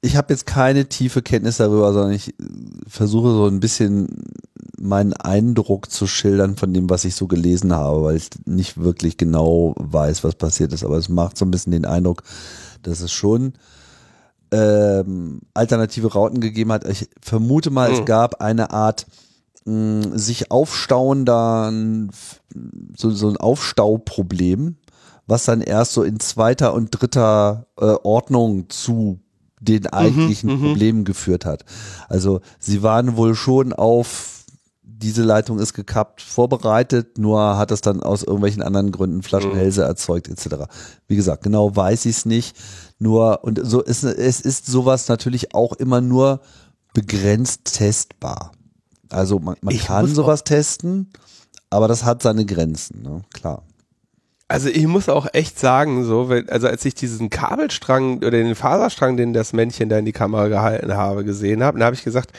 ich habe jetzt keine tiefe Kenntnis darüber, sondern ich versuche so ein bisschen meinen Eindruck zu schildern von dem, was ich so gelesen habe, weil ich nicht wirklich genau weiß, was passiert ist. Aber es macht so ein bisschen den Eindruck, dass es schon ähm, alternative Routen gegeben hat. Ich vermute mal, mhm. es gab eine Art mh, sich aufstauender, so, so ein Aufstauproblem, was dann erst so in zweiter und dritter äh, Ordnung zu den mhm, eigentlichen mhm, Problemen geführt hat. Also sie waren wohl schon auf diese Leitung ist gekappt, vorbereitet, nur hat es dann aus irgendwelchen anderen Gründen Flaschenhälse mhm. erzeugt, etc. Wie gesagt, genau weiß ich es nicht. Nur, und so ist es ist sowas natürlich auch immer nur begrenzt testbar. Also man, man kann sowas testen, aber das hat seine Grenzen, ne? klar. Also ich muss auch echt sagen, so, wenn, also als ich diesen Kabelstrang oder den Faserstrang, den das Männchen da in die Kamera gehalten habe, gesehen habe, dann habe ich gesagt,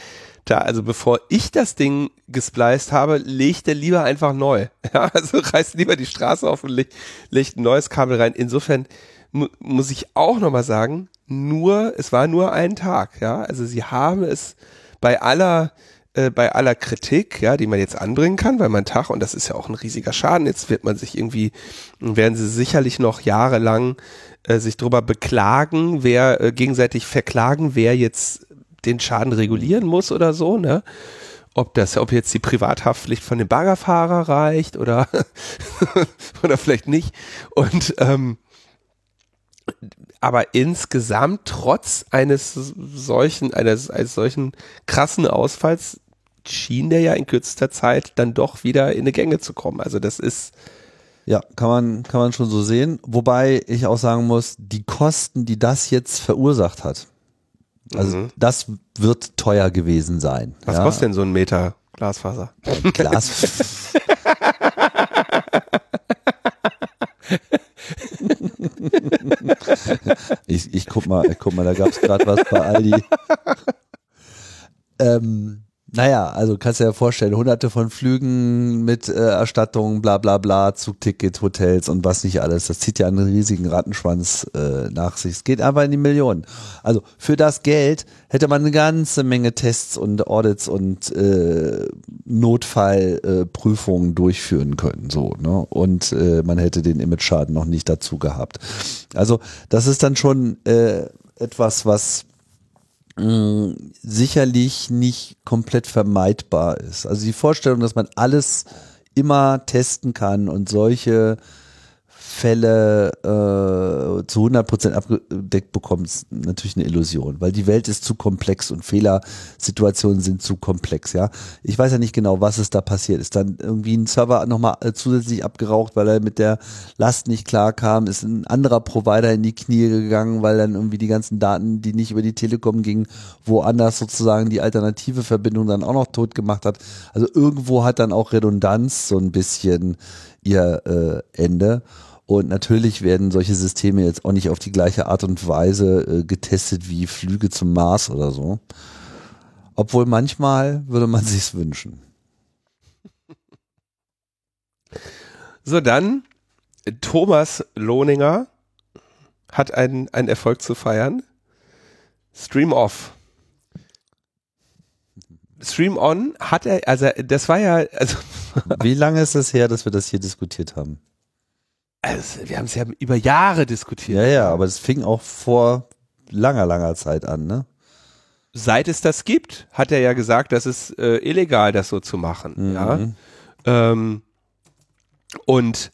da, also bevor ich das Ding gespliced habe, legt er lieber einfach neu. <laughs> Ja, also reißt lieber die Straße auf und legt, legt ein neues Kabel rein. Insofern mu muss ich auch nochmal sagen, nur, es war nur ein Tag, ja. Also sie haben es bei aller äh, bei aller Kritik, ja, die man jetzt anbringen kann, weil man Tag, und das ist ja auch ein riesiger Schaden, jetzt wird man sich irgendwie, werden sie sicherlich noch jahrelang äh, sich drüber beklagen, wer äh, gegenseitig verklagen, wer jetzt den Schaden regulieren muss oder so, ne? Ob das, ob jetzt die Privathaftpflicht von dem Baggerfahrer reicht oder, <laughs> oder vielleicht nicht. Und ähm, aber insgesamt trotz eines solchen, eines, eines solchen krassen Ausfalls schien der ja in kürzester Zeit dann doch wieder in eine Gänge zu kommen. Also das ist ja, kann man, kann man schon so sehen. Wobei ich auch sagen muss, die Kosten, die das jetzt verursacht hat, also mhm. das wird teuer gewesen sein. Was ja. kostet denn so ein Meter Glasfaser? Glas. <laughs> ich, ich guck mal, guck mal, da gab es gerade was bei Aldi. <laughs> Ähm, naja, also kannst du dir ja vorstellen, hunderte von Flügen mit äh, Erstattung, bla bla bla, Zugtickets, Hotels und was nicht alles. Das zieht ja einen riesigen Rattenschwanz äh, nach sich. Es geht einfach in die Millionen. Also für das Geld hätte man eine ganze Menge Tests und Audits und äh, Notfallprüfungen äh, durchführen können. So, ne? Und äh, man hätte den Image-Schaden noch nicht dazu gehabt. Also das ist dann schon äh, etwas, was mh, sicherlich nicht komplett vermeidbar ist. Also die Vorstellung, dass man alles immer testen kann und solche Fälle äh, zu 100% abgedeckt bekommst, natürlich eine Illusion, weil die Welt ist zu komplex und Fehlersituationen sind zu komplex, ja. Ich weiß ja nicht genau, was ist da passiert. Ist dann irgendwie ein Server nochmal äh, zusätzlich abgeraucht, weil er mit der Last nicht klar kam? Ist ein anderer Provider in die Knie gegangen, weil dann irgendwie die ganzen Daten, die nicht über die Telekom gingen, woanders sozusagen die alternative Verbindung dann auch noch tot gemacht hat? Also irgendwo hat dann auch Redundanz so ein bisschen ihr äh, Ende. Und natürlich werden solche Systeme jetzt auch nicht auf die gleiche Art und Weise äh, getestet wie Flüge zum Mars oder so. Obwohl manchmal würde man sich's wünschen. So, dann Thomas Lohninger hat einen, einen Erfolg zu feiern. Stream Off. Stream On hat er, also das war ja, also <laughs> Wie lange ist es her, dass wir das hier diskutiert haben? Also, wir haben es ja über Jahre diskutiert. Ja, ja, aber das fing auch vor langer, langer Zeit an, ne? Seit es das gibt, hat er ja gesagt, das ist äh, illegal, das so zu machen. Mhm. Ja. Ähm, und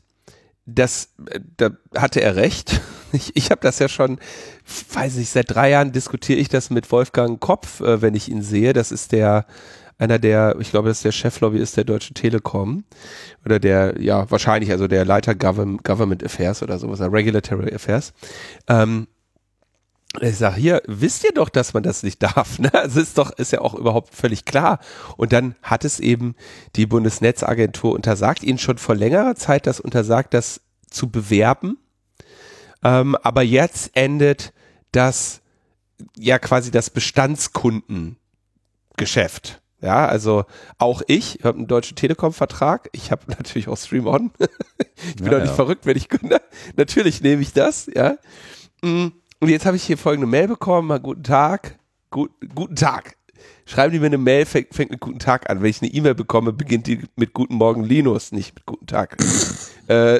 das, äh, da hatte er recht. <laughs> Ich, ich habe das ja schon, weiß ich, seit drei Jahren diskutiere ich das mit Wolfgang Kopf, äh, wenn ich ihn sehe. Das ist der einer der, ich glaube, das ist der Cheflobbyist der Deutschen Telekom oder der, ja, wahrscheinlich, also der Leiter Government, Government Affairs oder sowas, Regulatory Affairs. Ähm, ich sage, hier, wisst ihr doch, dass man das nicht darf. Ne? Also ist doch, ist ja auch überhaupt völlig klar. Und dann hat es eben die Bundesnetzagentur untersagt, ihnen schon vor längerer Zeit das untersagt, das zu bewerben. Ähm, aber jetzt endet das ja quasi das Bestandskundengeschäft. Ja, also auch ich habe einen deutschen Telekom-Vertrag. Ich habe <laughs> natürlich auch Stream On. <laughs> ich bin Ja, doch nicht ja. verrückt, wenn ich <laughs> natürlich nehme ich das, ja. Mm, Und jetzt habe ich hier folgende Mail bekommen. Mal guten Tag. Gut, guten Tag. Schreiben die mir eine Mail, fängt, fängt mit guten Tag an. Wenn ich eine E-Mail bekomme, beginnt die mit Guten Morgen Linus, nicht mit Guten Tag. <laughs> äh,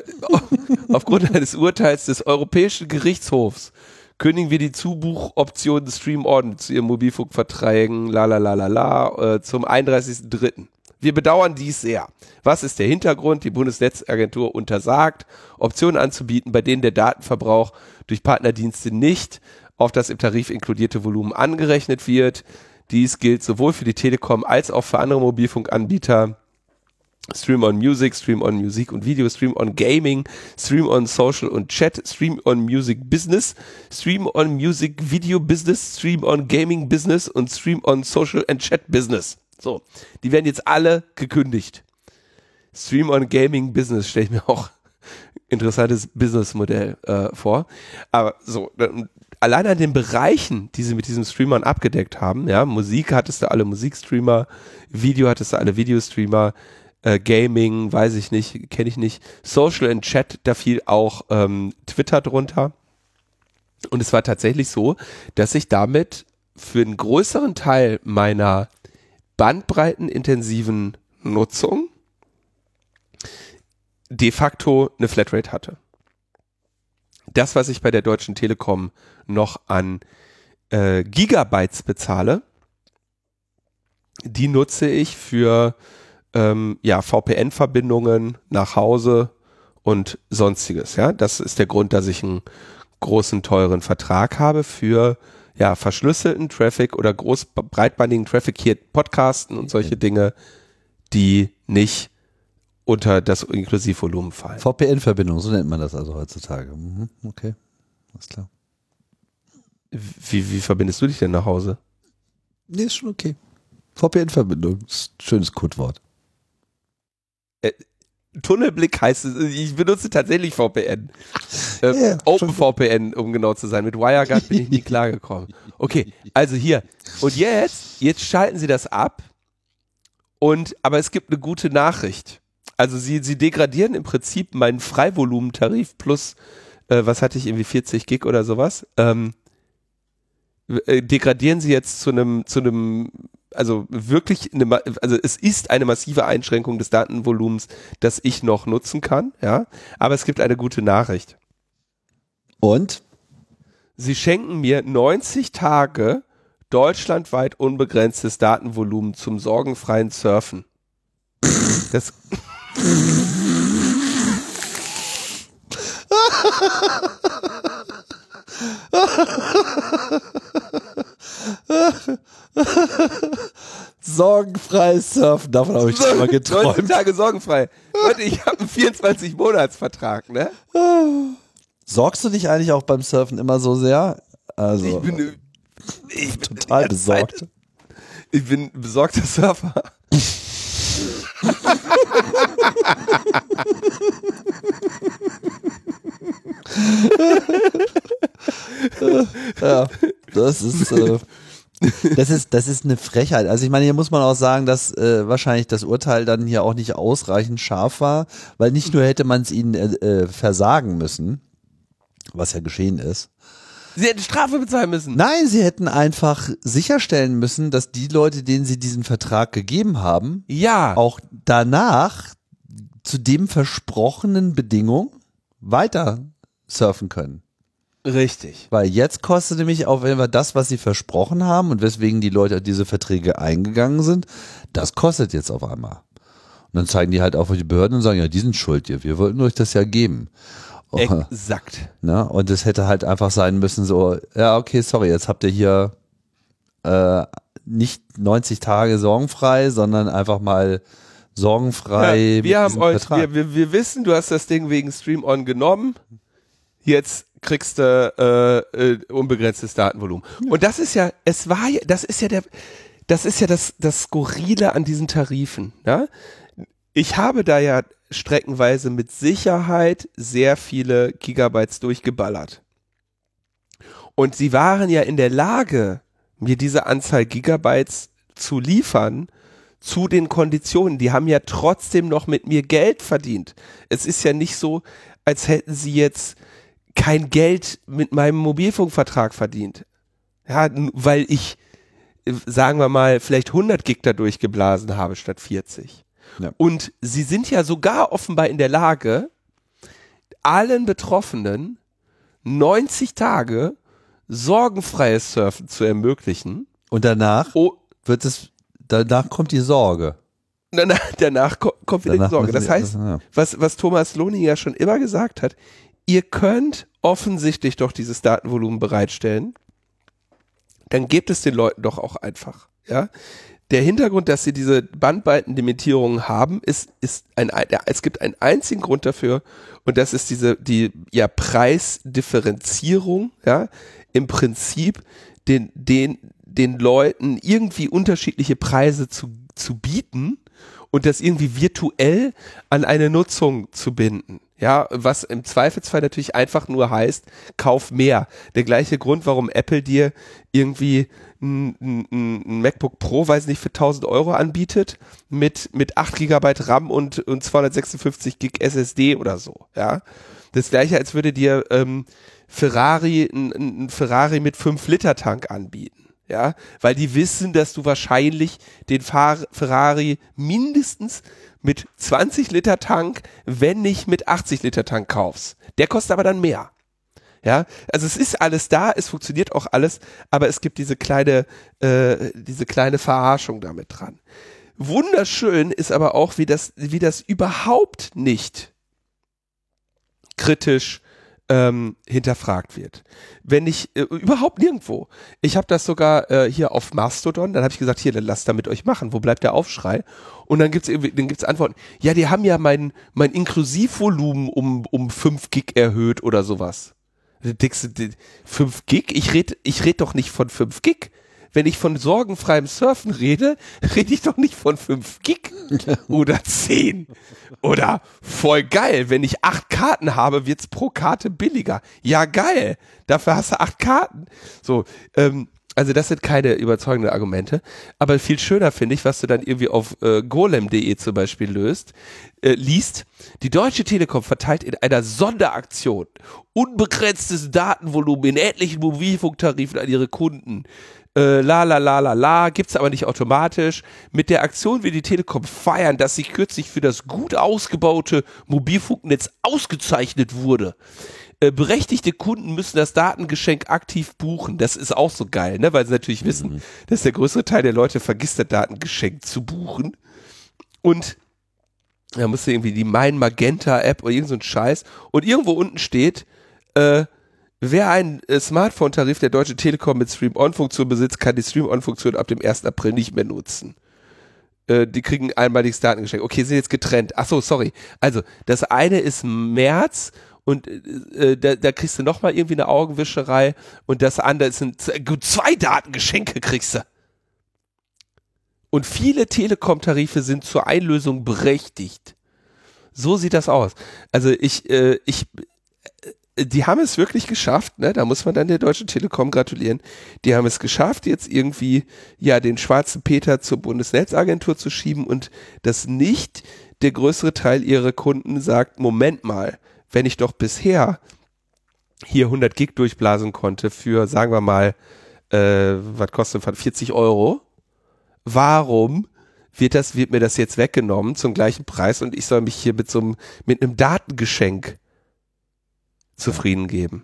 aufgrund eines Urteils des Europäischen Gerichtshofs kündigen wir die Zubuchoption Stream On zu ihren Mobilfunkverträgen, la la la la la, äh, zum 31.03. Wir bedauern dies sehr. Was ist der Hintergrund? Die Bundesnetzagentur untersagt, Optionen anzubieten, bei denen der Datenverbrauch durch Partnerdienste nicht auf das im Tarif inkludierte Volumen angerechnet wird. Dies gilt sowohl für die Telekom als auch für andere Mobilfunkanbieter. Stream on Music, Stream on Musik und Video, Stream on Gaming, Stream on Social und Chat, Stream on Music Business, Stream on Music Video Business, Stream on Gaming Business und Stream on Social and Chat Business. So, die werden jetzt alle gekündigt. Stream on Gaming Business stelle ich mir auch <laughs> interessantes Businessmodell äh, vor. Aber so, allein an den Bereichen, die sie mit diesem Streamern abgedeckt haben, ja, Musik hattest du alle Musikstreamer, Video hattest du alle Videostreamer, äh, Gaming, weiß ich nicht, kenne ich nicht, Social and Chat, da fiel auch ähm, Twitter drunter. Und es war tatsächlich so, dass ich damit für einen größeren Teil meiner bandbreitenintensiven Nutzung de facto eine Flatrate hatte. Das, was ich bei der Deutschen Telekom noch an äh, Gigabytes bezahle, die nutze ich für ähm, ja, VPN-Verbindungen nach Hause und sonstiges. Ja, das ist der Grund, dass ich einen großen teuren Vertrag habe für ja verschlüsselten Traffic oder groß breitbandigen Traffic hier Podcasten und solche Dinge, die nicht unter das Inklusivvolumen fallen. VPN-Verbindung, so nennt man das also heutzutage. Mhm, okay, alles klar. Wie, wie verbindest du dich denn nach Hause? Nee, ist schon okay. VPN-Verbindung, schönes Codewort. Tunnelblick heißt es, ich benutze tatsächlich VPN. Äh, Ja, OpenVPN, um genau zu sein. Mit WireGuard bin ich nie <laughs> klargekommen. Okay, also hier. Und jetzt, jetzt schalten sie das ab. Und, aber es gibt eine gute Nachricht. Also sie, sie degradieren im Prinzip meinen Freivolumentarif plus, äh, was hatte ich, irgendwie 40 Gig oder sowas. Ähm, äh, degradieren sie jetzt zu einem, zu einem, also wirklich, eine, also es ist eine massive Einschränkung des Datenvolumens, das ich noch nutzen kann, ja. Aber es gibt eine gute Nachricht. Und? Sie schenken mir 90 Tage deutschlandweit unbegrenztes Datenvolumen zum sorgenfreien Surfen. Das <laughs> <laughs> Sorgenfrei surfen, davon habe ich schon mal 90 geträumt. Tage sorgenfrei. Leute, ich habe einen 24-Monats-Vertrag, ne? Sorgst du dich eigentlich auch beim Surfen immer so sehr? Also, Ich bin, ich bin total ganze Zeit- besorgt. Ich bin ein besorgter Surfer. <laughs> <laughs> Ja, das ist, äh, das ist, das ist eine Frechheit. Also ich meine, hier muss man auch sagen, dass äh, wahrscheinlich das Urteil dann hier auch nicht ausreichend scharf war, weil nicht nur hätte man es ihnen äh, äh, versagen müssen, was ja geschehen ist. Sie hätten Strafe bezahlen müssen. Nein, sie hätten einfach sicherstellen müssen, dass die Leute, denen sie diesen Vertrag gegeben haben, Ja. auch danach zu dem versprochenen Bedingung weiter surfen können. Richtig. Weil jetzt kostet nämlich auch wenn wir das, was sie versprochen haben und weswegen die Leute diese Verträge eingegangen sind, das kostet jetzt auf einmal. Und dann zeigen die halt auf die Behörden und sagen, ja, die sind schuld hier, wir wollten euch das ja geben. Oh, Exakt. ne? Und es hätte halt einfach sein müssen, so, ja, okay, sorry, jetzt habt ihr hier äh, nicht 90 Tage sorgenfrei, sondern einfach mal sorgenfrei. Ja, wir haben euch, wir, wir, wir wissen, du hast das Ding wegen Stream On genommen. Jetzt kriegst du äh, äh, unbegrenztes Datenvolumen. Und das ist ja, es war ja, das ist ja der, das ist ja das, das Skurrile an diesen Tarifen. Ja? Ich habe da ja streckenweise mit Sicherheit sehr viele Gigabytes durchgeballert. Und sie waren ja in der Lage, mir diese Anzahl Gigabytes zu liefern zu den Konditionen. Die haben ja trotzdem noch mit mir Geld verdient. Es ist ja nicht so, als hätten sie jetzt kein Geld mit meinem Mobilfunkvertrag verdient. Ja, weil ich, äh, sagen wir mal, vielleicht 100 Gig da durchgeblasen habe statt 40. Ja. Und sie sind ja sogar offenbar in der Lage, allen Betroffenen 90 Tage sorgenfreies Surfen zu ermöglichen. Und danach Oh, wird es, danach kommt die Sorge. danach, danach ko- kommt wieder Danach die Sorge. Das heißt, was, was Thomas Lohning ja schon immer gesagt hat, ihr könnt offensichtlich doch dieses Datenvolumen bereitstellen, dann gebt es den Leuten doch auch einfach. Ja? Der Hintergrund, dass sie diese Bandbreitenlimitierungen haben, ist, ist ein, ein, es gibt einen einzigen Grund dafür und das ist diese, die, ja, Preisdifferenzierung, ja, im Prinzip den, den, den Leuten irgendwie unterschiedliche Preise zu, zu bieten und das irgendwie virtuell an eine Nutzung zu binden. Ja, was im Zweifelsfall natürlich einfach nur heißt, kauf mehr. Der gleiche Grund, warum Apple dir irgendwie ein, ein, ein MacBook Pro, weiß nicht, für 1000 Euro anbietet, mit, mit 8 Gigabyte RAM und, und 256 Gig SSD oder so. Ja, das gleiche, als würde dir ähm, Ferrari, ein, ein Ferrari mit 5 Liter Tank anbieten. Ja, weil die wissen, dass du wahrscheinlich den Fahr Ferrari mindestens mit 20 Liter Tank, wenn nicht mit 80 Liter Tank kaufst. Der kostet aber dann mehr. Ja, also es ist alles da, es funktioniert auch alles, aber es gibt diese kleine, äh, diese kleine Verarschung damit dran. Wunderschön ist aber auch, wie das, wie das überhaupt nicht kritisch ähm, hinterfragt wird. Wenn ich äh, überhaupt nirgendwo. Ich habe das sogar äh, hier auf Mastodon, dann habe ich gesagt, hier, dann lasst damit euch machen. Wo bleibt der Aufschrei? Und dann gibt's irgendwie, dann gibt's Antworten. Ja, die haben ja mein mein Inklusivvolumen um um 5 Gig erhöht oder sowas. Die- 5 Gig? Ich red ich red doch nicht von 5 Gig. Wenn ich von sorgenfreiem Surfen rede, rede ich doch nicht von 5 Gig <laughs> oder 10. Oder voll geil, wenn ich acht Karten habe, wird's pro Karte billiger. Ja, geil. Dafür hast du acht Karten. So, ähm, also das sind keine überzeugenden Argumente. Aber viel schöner finde ich, was du dann irgendwie auf äh, golem.de zum Beispiel löst, äh, liest. Die Deutsche Telekom verteilt in einer Sonderaktion unbegrenztes Datenvolumen in etlichen Mobilfunktarifen an ihre Kunden. Äh, la la la la la, gibt's aber nicht automatisch. Mit der Aktion will die Telekom feiern, dass sie kürzlich für das gut ausgebaute Mobilfunknetz ausgezeichnet wurde. Äh, berechtigte Kunden müssen das Datengeschenk aktiv buchen. Das ist auch so geil, ne? weil sie natürlich wissen, dass der größere Teil der Leute vergisst, das Datengeschenk zu buchen. Und Da musst du irgendwie die Mein Magenta App oder irgend so ein Scheiß und irgendwo unten steht, äh, wer einen äh, Smartphone-Tarif der Deutsche Telekom mit Stream-On-Funktion besitzt, kann die Stream-On-Funktion ab dem 1. April nicht mehr nutzen. Äh, die kriegen einmaliges Datengeschenk. Okay, sind jetzt getrennt. Ach so, sorry. Also, das eine ist März und äh, da, da kriegst du nochmal irgendwie eine Augenwischerei und das andere sind zwei Datengeschenke kriegst du. Und viele Telekom-Tarife sind zur Einlösung berechtigt. So sieht das aus. Also ich, äh, ich, die haben es wirklich geschafft, ne? Da muss man dann der Deutschen Telekom gratulieren. Die haben es geschafft, jetzt irgendwie ja den schwarzen Peter zur Bundesnetzagentur zu schieben und dass nicht der größere Teil ihrer Kunden sagt, Moment mal, wenn ich doch bisher hier 100 Gig durchblasen konnte für, sagen wir mal, äh, was kostet 40 Euro, warum wird das, wird mir das jetzt weggenommen zum gleichen Preis und ich soll mich hier mit so einem, mit einem Datengeschenk zufrieden geben?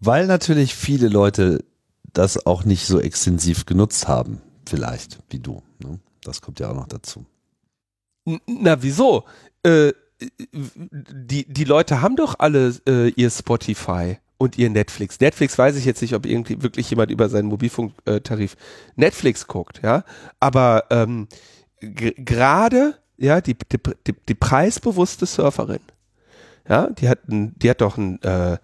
Weil natürlich viele Leute das auch nicht so extensiv genutzt haben, vielleicht, wie du. Ne? Das kommt ja auch noch dazu. Na, wieso? Äh, die, die Leute haben doch alle äh, ihr Spotify und ihr Netflix. Netflix weiß ich jetzt nicht, ob irgendwie wirklich jemand über seinen Mobilfunktarif Netflix guckt, ja. Aber ähm, gerade, ja, die, die, die, die preisbewusste Surferin, ja, die hat, die hat doch ein äh,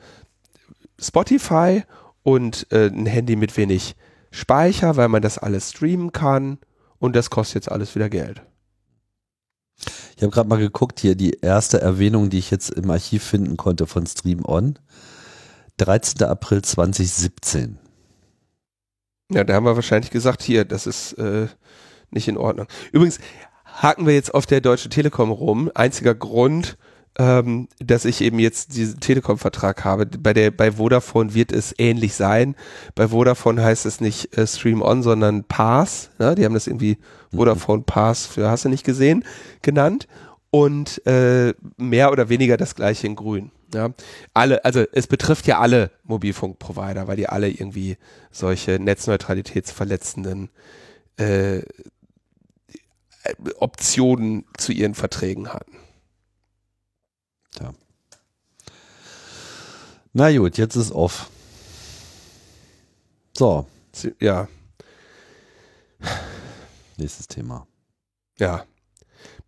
Spotify und äh, ein Handy mit wenig Speicher, weil man das alles streamen kann und das kostet jetzt alles wieder Geld. Ich habe gerade mal geguckt, hier die erste Erwähnung, die ich jetzt im Archiv finden konnte von Stream On. 13. April 2017. Ja, da haben wir wahrscheinlich gesagt, hier, das ist äh, nicht in Ordnung. Übrigens haken wir jetzt auf der Deutschen Telekom rum. Einziger Grund, ähm, dass ich eben jetzt diesen Telekom-Vertrag habe. Bei der bei Vodafone wird es ähnlich sein. Bei Vodafone heißt es nicht äh, Stream On, sondern Pass. Ne? Die haben das irgendwie mhm. Vodafone Pass für hast du nicht gesehen genannt und äh, mehr oder weniger das gleiche in Grün. Ja, alle, also es betrifft ja alle Mobilfunkprovider, weil die alle irgendwie solche netzneutralitätsverletzenden äh, Optionen zu ihren Verträgen hatten. Ja. Na gut, jetzt ist off. So. Ja. Nächstes Thema. Ja.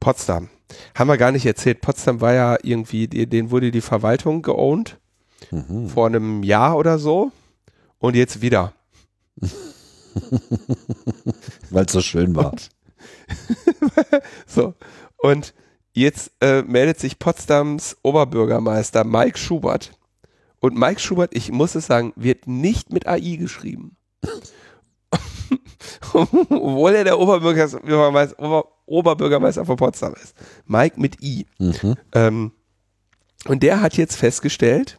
Potsdam. Haben wir gar nicht erzählt. Potsdam war ja irgendwie, den wurde die Verwaltung geowned. Mhm. Vor einem Jahr oder so. Und jetzt wieder. <laughs> Weil es so schön war. Und <laughs> so. Und jetzt äh, meldet sich Potsdams Oberbürgermeister Mike Schubert. Und Mike Schubert, ich muss es sagen, wird nicht mit AI geschrieben. <laughs> Obwohl er der Oberbürgermeister, Ober, Oberbürgermeister von Potsdam ist. Mike mit I. Mhm. Ähm, und der hat jetzt festgestellt,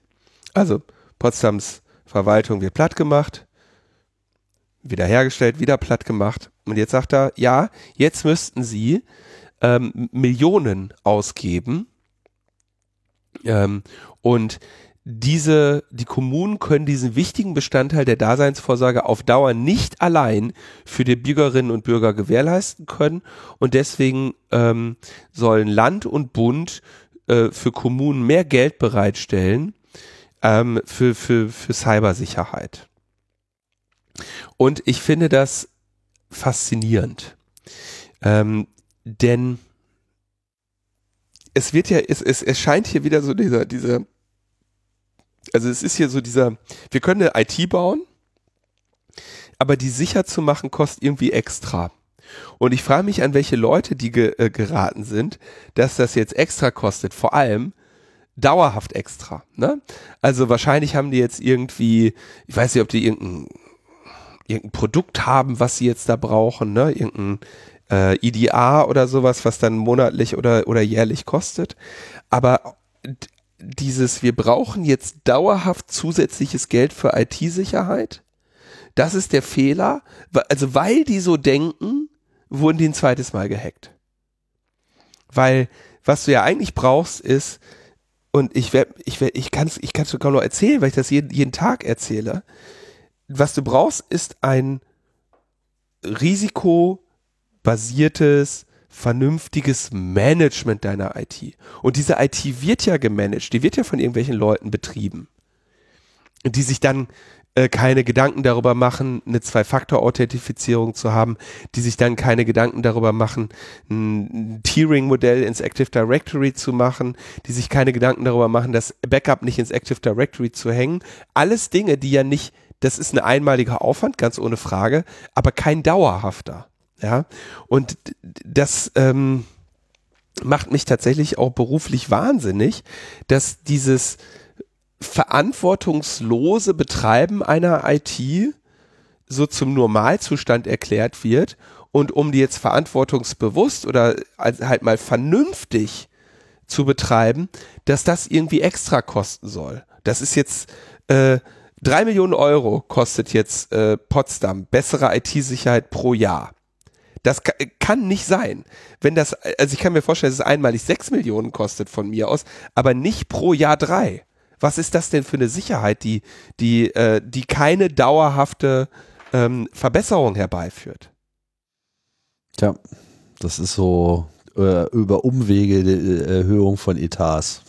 also Potsdams Verwaltung wird platt gemacht, wiederhergestellt, wieder platt gemacht. Und jetzt sagt er, ja, jetzt müssten sie ähm, Millionen ausgeben. Ähm, und diese, die Kommunen können diesen wichtigen Bestandteil der Daseinsvorsorge auf Dauer nicht allein für die Bürgerinnen und Bürger gewährleisten können und deswegen ähm, sollen Land und Bund äh, für Kommunen mehr Geld bereitstellen ähm, für, für, für Cybersicherheit. Und ich finde das faszinierend, ähm, denn es wird ja, es, es erscheint hier wieder so dieser, dieser also es ist hier so dieser, wir können eine IT bauen, aber die sicher zu machen kostet irgendwie extra. Und ich frage mich, an welche Leute die ge äh, geraten sind, dass das jetzt extra kostet. Vor allem dauerhaft extra. Ne? Also wahrscheinlich haben die jetzt irgendwie, ich weiß nicht, ob die irgendein, irgendein Produkt haben, was sie jetzt da brauchen, ne? irgendein äh, IDA oder sowas, was dann monatlich oder, oder jährlich kostet. Aber dieses, wir brauchen jetzt dauerhaft zusätzliches Geld für IT-Sicherheit. Das ist der Fehler. Also weil die so denken, wurden die ein zweites Mal gehackt. Weil was du ja eigentlich brauchst ist, und ich werde, ich werde, ich kann es, ich kann es sogar nur erzählen, weil ich das jeden, jeden Tag erzähle. Was du brauchst, ist ein risikobasiertes vernünftiges Management deiner IT. Und diese IT wird ja gemanagt, die wird ja von irgendwelchen Leuten betrieben, die sich dann äh, keine Gedanken darüber machen, eine Zwei-Faktor-Authentifizierung zu haben, die sich dann keine Gedanken darüber machen, ein Tiering-Modell ins Active Directory zu machen, die sich keine Gedanken darüber machen, das Backup nicht ins Active Directory zu hängen. Alles Dinge, die ja nicht, das ist ein einmaliger Aufwand, ganz ohne Frage, aber kein dauerhafter. Ja, und das ähm, macht mich tatsächlich auch beruflich wahnsinnig, dass dieses verantwortungslose Betreiben einer IT so zum Normalzustand erklärt wird und um die jetzt verantwortungsbewusst oder halt mal vernünftig zu betreiben, dass das irgendwie extra kosten soll. Das ist jetzt äh, drei Millionen Euro kostet jetzt äh, Potsdam bessere IT-Sicherheit pro Jahr. Das kann nicht sein. Wenn das, also ich kann mir vorstellen, dass es einmalig sechs Millionen kostet von mir aus, aber nicht pro Jahr drei was ist das denn für eine Sicherheit, die, die, äh, die keine dauerhafte ähm, Verbesserung herbeiführt? Tja, das ist so äh, über Umwege die äh, Erhöhung von Etats.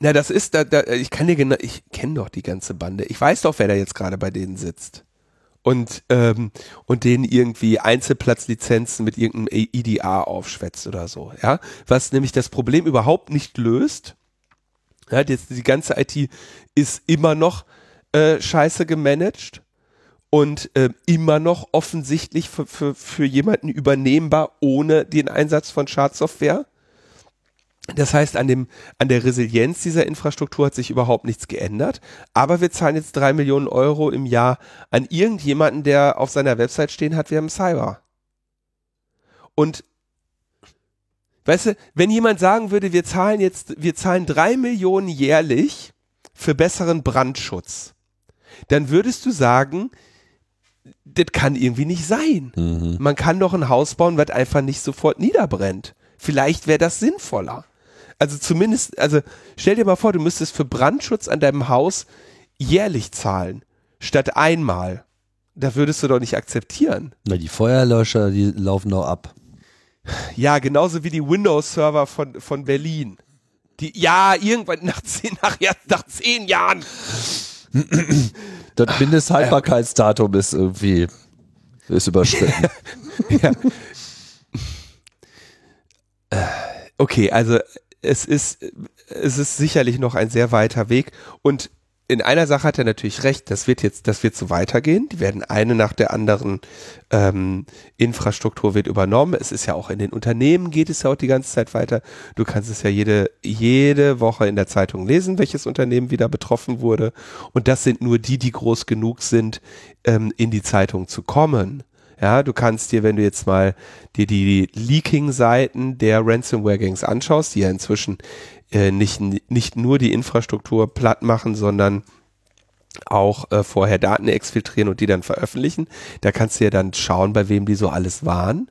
Na, das ist, da, da, ich kann dir genau, ich kenne doch die ganze Bande. Ich weiß doch, wer da jetzt gerade bei denen sitzt. Und, ähm, und denen irgendwie Einzelplatzlizenzen mit irgendeinem IDA aufschwätzt oder so, ja. Was nämlich das Problem überhaupt nicht löst, ja, jetzt die ganze IT ist immer noch äh, scheiße gemanagt und äh, immer noch offensichtlich für, für, für jemanden übernehmbar ohne den Einsatz von Schadsoftware. Das heißt, an, dem, an der Resilienz dieser Infrastruktur hat sich überhaupt nichts geändert. Aber wir zahlen jetzt drei Millionen Euro im Jahr an irgendjemanden, der auf seiner Website stehen hat, wir haben Cyber. Und Weißt du, wenn jemand sagen würde, wir zahlen jetzt, wir zahlen drei Millionen jährlich für besseren Brandschutz, dann würdest du sagen, das kann irgendwie nicht sein. Mhm. Man kann doch ein Haus bauen, was einfach nicht sofort niederbrennt. Vielleicht wäre das sinnvoller. Also zumindest, also stell dir mal vor, du müsstest für Brandschutz an deinem Haus jährlich zahlen, statt einmal. Da würdest du doch nicht akzeptieren. Na, die Feuerlöscher, die laufen doch ab. Ja, genauso wie die Windows-Server von, von Berlin. Die, ja, irgendwann <laughs> nach zehn, nach, nach zehn Jahren. Das Mindesthaltbarkeitsdatum ist irgendwie ist überschritten. <laughs> ja. Okay, also es ist, es ist sicherlich noch ein sehr weiter Weg und in einer Sache hat er natürlich recht, das wird jetzt, das wird so weitergehen. Die werden eine nach der anderen ähm, Infrastruktur wird übernommen. Es ist ja auch in den Unternehmen geht es ja auch die ganze Zeit weiter. Du kannst es ja jede, jede Woche in der Zeitung lesen, welches Unternehmen wieder betroffen wurde. Und das sind nur die, die groß genug sind, ähm, in die Zeitung zu kommen. Ja, du kannst dir, wenn du jetzt mal dir die Leaking-Seiten der Ransomware-Gangs anschaust, die ja inzwischen äh, nicht, nicht nur die Infrastruktur platt machen, sondern auch äh, vorher Daten exfiltrieren und die dann veröffentlichen. Da kannst du ja dann schauen, bei wem die so alles waren.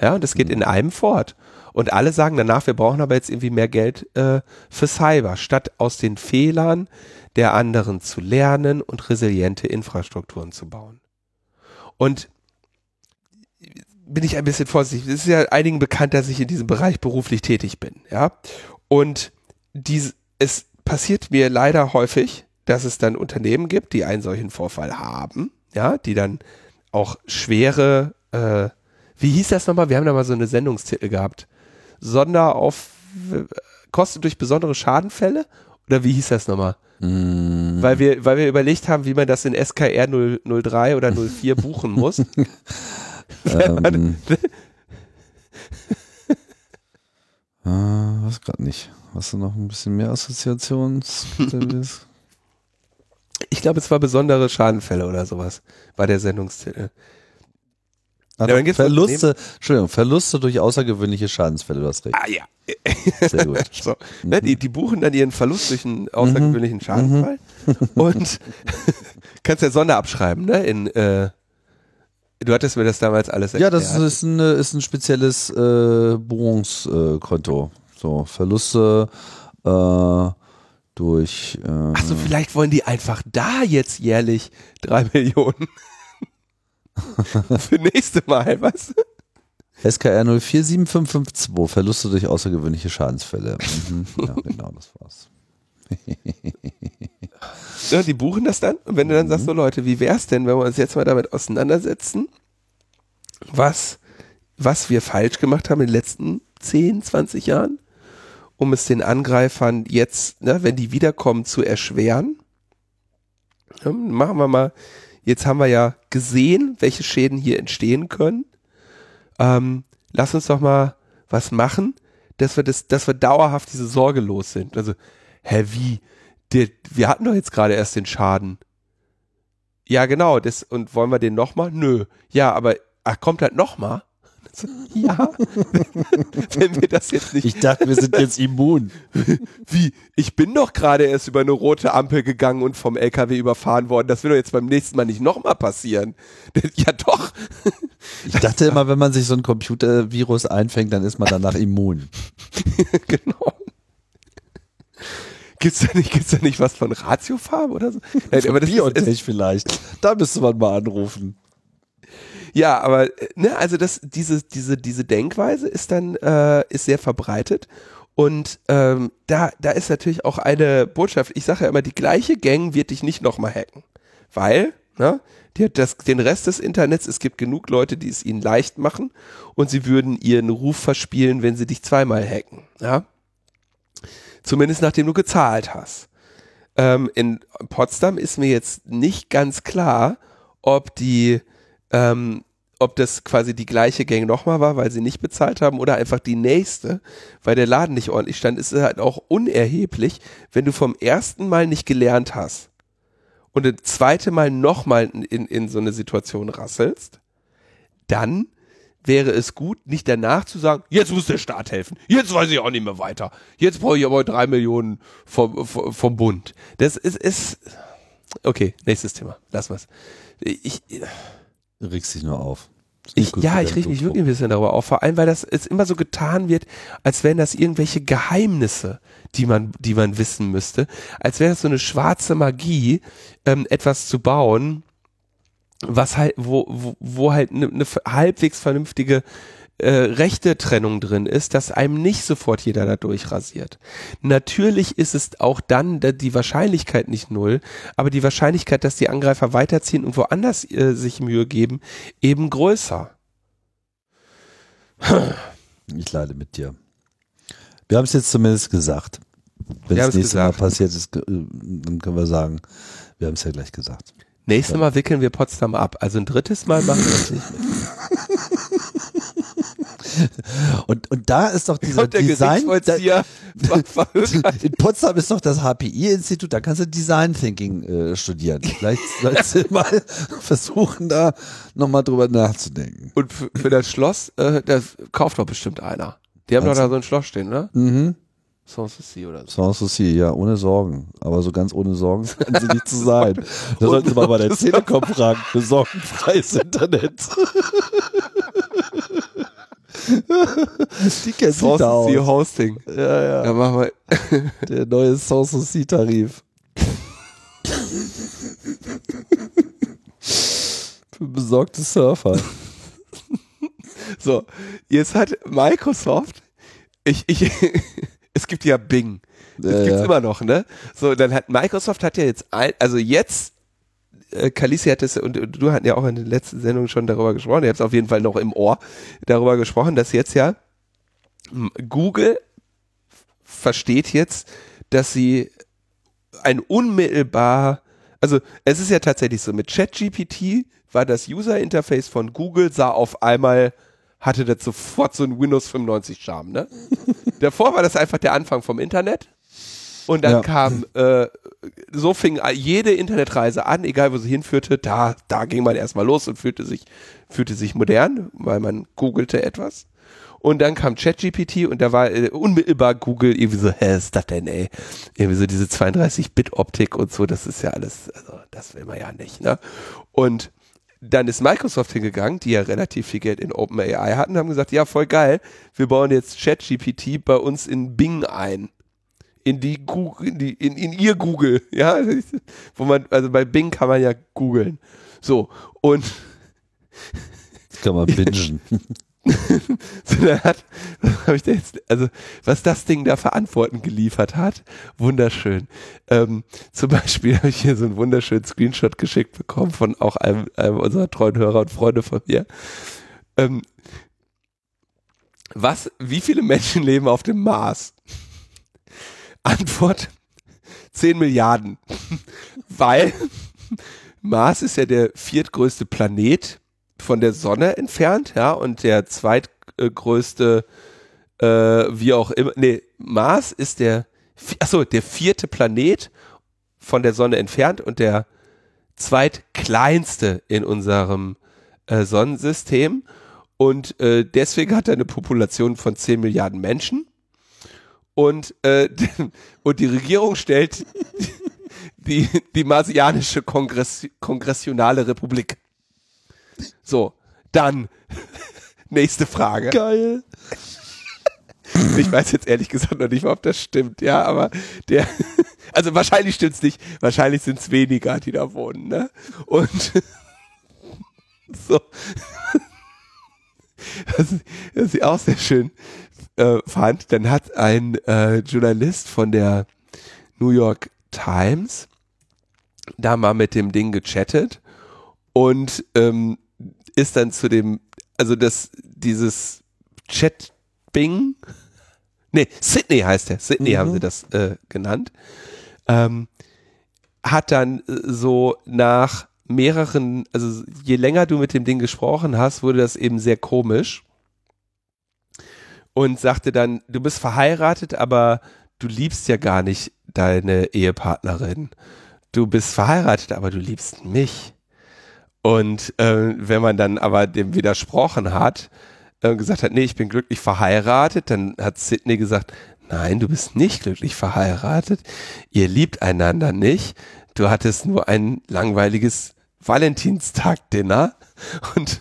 Ja, und das geht mhm. in einem fort. Und alle sagen danach, wir brauchen aber jetzt irgendwie mehr Geld äh, für Cyber, statt aus den Fehlern der anderen zu lernen und resiliente Infrastrukturen zu bauen. Und bin ich ein bisschen vorsichtig. Es ist ja einigen bekannt, dass ich in diesem Bereich beruflich tätig bin, ja. Und dies, es passiert mir leider häufig, dass es dann Unternehmen gibt, die einen solchen Vorfall haben, ja, die dann auch schwere, äh, wie hieß das nochmal? Wir haben da mal so eine Sendungstitel gehabt. Sonderauf, Kosten durch besondere Schadenfälle? Oder wie hieß das nochmal? Mm. Weil wir, weil wir überlegt haben, wie man das in SKR 003 oder 04 buchen muss. <laughs> ähm, <laughs> Ah, was gerade nicht. Hast du noch ein bisschen mehr Assoziations? <laughs> ich glaube, es war besondere Schadenfälle oder sowas bei der Sendungstitel. Also ja, Verluste, Entschuldigung, Verluste durch außergewöhnliche Schadensfälle, du hast recht. Ah ja. <laughs> Sehr gut. so, ne, die, die, buchen dann ihren Verlust durch einen außergewöhnlichen mhm. Schadensfall mhm. und kannst ja Sonder abschreiben, ne? In äh, Du hattest mir das damals alles erklärt. Ja, das ist ein, ist ein spezielles äh, Buchungskonto. so, Verluste äh, durch. Äh, Achso, vielleicht wollen die einfach da jetzt jährlich drei <laughs> Millionen. Für nächste Mal, was? SKR 047552, Verluste durch außergewöhnliche Schadensfälle. Mhm. Ja, <laughs> genau, das war's. <laughs> Ja, die buchen das dann. Und wenn du dann sagst, so Leute, wie wär's denn, wenn wir uns jetzt mal damit auseinandersetzen, was, was wir falsch gemacht haben in den letzten 10, 20 Jahren, um es den Angreifern jetzt, ne, wenn die wiederkommen, zu erschweren. Ja, machen wir mal, jetzt haben wir ja gesehen, welche Schäden hier entstehen können. Ähm, lass uns doch mal was machen, dass wir das, dass wir dauerhaft diese Sorge los sind. Also, hä, wie? Der, wir hatten doch jetzt gerade erst den Schaden. Ja, genau, das, und wollen wir den nochmal? Nö. Ja, aber, ach, kommt halt nochmal? <laughs> Ja. <laughs> Wenn wir das jetzt nicht. Ich dachte, wir sind jetzt immun. <laughs> Wie? Ich bin doch gerade erst über eine rote Ampel gegangen und vom LKW überfahren worden. Das will doch jetzt beim nächsten Mal nicht nochmal passieren. Ja, doch. Ich dachte immer, wenn man sich so ein Computervirus einfängt, dann ist man danach immun. genau. Gibt's da nicht, gibt's da nicht was von Ratiofarm oder so? <laughs> Nein, aber das Biontech ist, vielleicht. Da müsste man mal anrufen. Ja, aber ne, also das, diese, diese, diese Denkweise ist dann äh, ist sehr verbreitet und ähm, da, da ist natürlich auch eine Botschaft. Ich sage ja immer, die gleiche Gang wird dich nicht nochmal hacken, weil ne, die hat das, den Rest des Internets. Es gibt genug Leute, die es ihnen leicht machen und sie würden ihren Ruf verspielen, wenn sie dich zweimal hacken. Ja, zumindest nachdem du gezahlt hast. Ähm, in Potsdam ist mir jetzt nicht ganz klar, ob die ähm, ob das quasi die gleiche Gang nochmal war, weil sie nicht bezahlt haben oder einfach die nächste, weil der Laden nicht ordentlich stand, ist halt auch unerheblich, wenn du vom ersten Mal nicht gelernt hast und das zweite Mal nochmal in, in so eine Situation rasselst, dann wäre es gut, nicht danach zu sagen, jetzt muss der Staat helfen, jetzt weiß ich auch nicht mehr weiter, jetzt brauche ich aber drei Millionen vom, vom, vom Bund. Das ist, ist, okay, nächstes Thema, lass was. Ich, Du regst dich nur auf. Ich, ja, ich reg mich wirklich ein bisschen darüber auf, vor allem, weil das es immer so getan wird, als wären das irgendwelche Geheimnisse, die man, die man wissen müsste, als wäre das so eine schwarze Magie, ähm, etwas zu bauen, was halt, wo, wo, wo halt eine ne halbwegs vernünftige äh, rechte Trennung drin ist, dass einem nicht sofort jeder da durchrasiert. Natürlich ist es auch dann die Wahrscheinlichkeit nicht null, aber die Wahrscheinlichkeit, dass die Angreifer weiterziehen und woanders äh, sich Mühe geben, eben größer. <clears throat> Ich leide mit dir. Wir haben es jetzt zumindest gesagt. Wenn es nächstes gesagt. Mal passiert ist, äh, dann können wir sagen, wir haben es ja gleich gesagt. Nächstes Mal wickeln wir Potsdam ab. Also ein drittes Mal machen wir es nicht mit. <laughs> Und, und da ist doch dieser Design. Da, <laughs> in Potsdam ist doch das HPI-Institut, da kannst du Design Thinking äh, studieren. Vielleicht sollst du <laughs> mal versuchen, da nochmal drüber nachzudenken. Und für, für das Schloss, äh, das kauft doch bestimmt einer. Die haben also, doch da so ein Schloss stehen, ne? Mhm. Sanssouci oder so. Sanssouci, ja, ohne Sorgen. Aber so ganz ohne Sorgen <laughs> kann sie nicht zu sein. Da sollten Sie mal bei der Telekom fragen. Besorgenfreies Internet. Die kennt sich da aus. Hosting. Ja, ja. Ja, mach mal. Der neue Sanssouci-Tarif. <laughs> Für besorgte Surfer. So, jetzt hat Microsoft, ich, ich, <laughs> es gibt ja Bing. Das ja, gibt's ja. immer noch, ne? So, dann hat Microsoft hat ja jetzt ein, also jetzt äh, Kalisi hat es, und, und du hatten ja auch in der letzten Sendung schon darüber gesprochen, ihr habt es auf jeden Fall noch im Ohr, darüber gesprochen, dass jetzt ja Google versteht jetzt, dass sie ein unmittelbar, also es ist ja tatsächlich so, mit ChatGPT war das User Interface von Google, sah auf einmal, hatte das sofort so ein Windows 95 Charme, ne? Davor war das einfach der Anfang vom Internet. Und dann ja. kam, äh, so fing jede Internetreise an, egal wo sie hinführte, da, da ging man erstmal los und fühlte sich, fühlte sich modern, weil man googelte etwas. Und dann kam ChatGPT und da war äh, unmittelbar Google irgendwie so, hä, ist das denn, ey? Irgendwie so diese 32-Bit-Optik und so, das ist ja alles, also das will man ja nicht, ne? Und dann ist Microsoft hingegangen, die ja relativ viel Geld in OpenAI hatten, haben gesagt, ja, voll geil, wir bauen jetzt ChatGPT bei uns in Bing ein in die Google, in, die, in, in ihr Google, <laughs> ja, wo man, also bei Bing kann man ja googeln. So, und das kann man bingen. <laughs> <laughs> so, hat, was da jetzt, also was das Ding da für Antworten geliefert hat, wunderschön. Ähm, zum Beispiel <laughs> habe ich hier so einen wunderschönen Screenshot geschickt bekommen von auch einem, einem unserer treuen Hörer und Freunde von mir. Ähm, was, wie viele Menschen leben auf dem Mars? <laughs> Antwort 10 Milliarden. Weil Mars ist ja der viertgrößte Planet von der Sonne entfernt, ja, und der zweitgrößte, äh, wie auch immer, nee, Mars ist der, achso, der vierte Planet von der Sonne entfernt und der zweitkleinste in unserem äh, Sonnensystem. Und äh, deswegen hat er eine Population von 10 Milliarden Menschen. Und, äh, und die Regierung stellt die, die Marsianische Kongress, Kongressionale Republik. So, dann <laughs> nächste Frage. Geil. <laughs> Ich weiß jetzt ehrlich gesagt noch nicht mal, ob das stimmt, ja, aber der, <laughs> also wahrscheinlich stimmt's nicht, wahrscheinlich sind's weniger, die da wohnen, ne? Und so, was, was ich auch sehr schön äh, fand, dann hat ein äh, Journalist von der New York Times da mal mit dem Ding gechattet und ähm, ist dann zu dem, also das, dieses Chat-Bing, nee, Sydney heißt der, Sydney mhm. haben sie das äh, genannt, ähm, hat dann äh, so nach mehreren, also je länger du mit dem Ding gesprochen hast, wurde das eben sehr komisch und sagte dann, du bist verheiratet, aber du liebst ja gar nicht deine Ehepartnerin. Du bist verheiratet, aber du liebst mich. Und äh, wenn man dann aber dem widersprochen hat, äh, gesagt hat, nee, ich bin glücklich verheiratet, dann hat Sidney gesagt, nein, du bist nicht glücklich verheiratet, ihr liebt einander nicht, du hattest nur ein langweiliges Valentinstag-Dinner und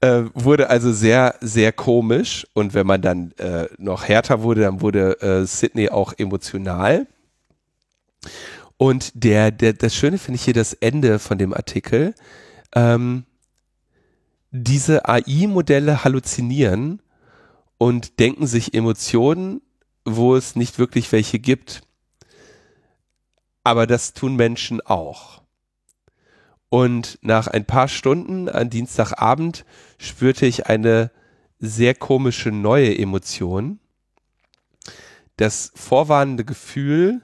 äh, wurde also sehr, sehr komisch. Und wenn man dann äh, noch härter wurde, dann wurde äh, Sydney auch emotional. Und der, der, das Schöne finde ich hier das Ende von dem Artikel ähm, diese AI-Modelle halluzinieren und denken sich Emotionen, wo es nicht wirklich welche gibt. Aber das tun Menschen auch. Und nach ein paar Stunden an Dienstagabend spürte ich eine sehr komische neue Emotion. Das vorwarnende Gefühl,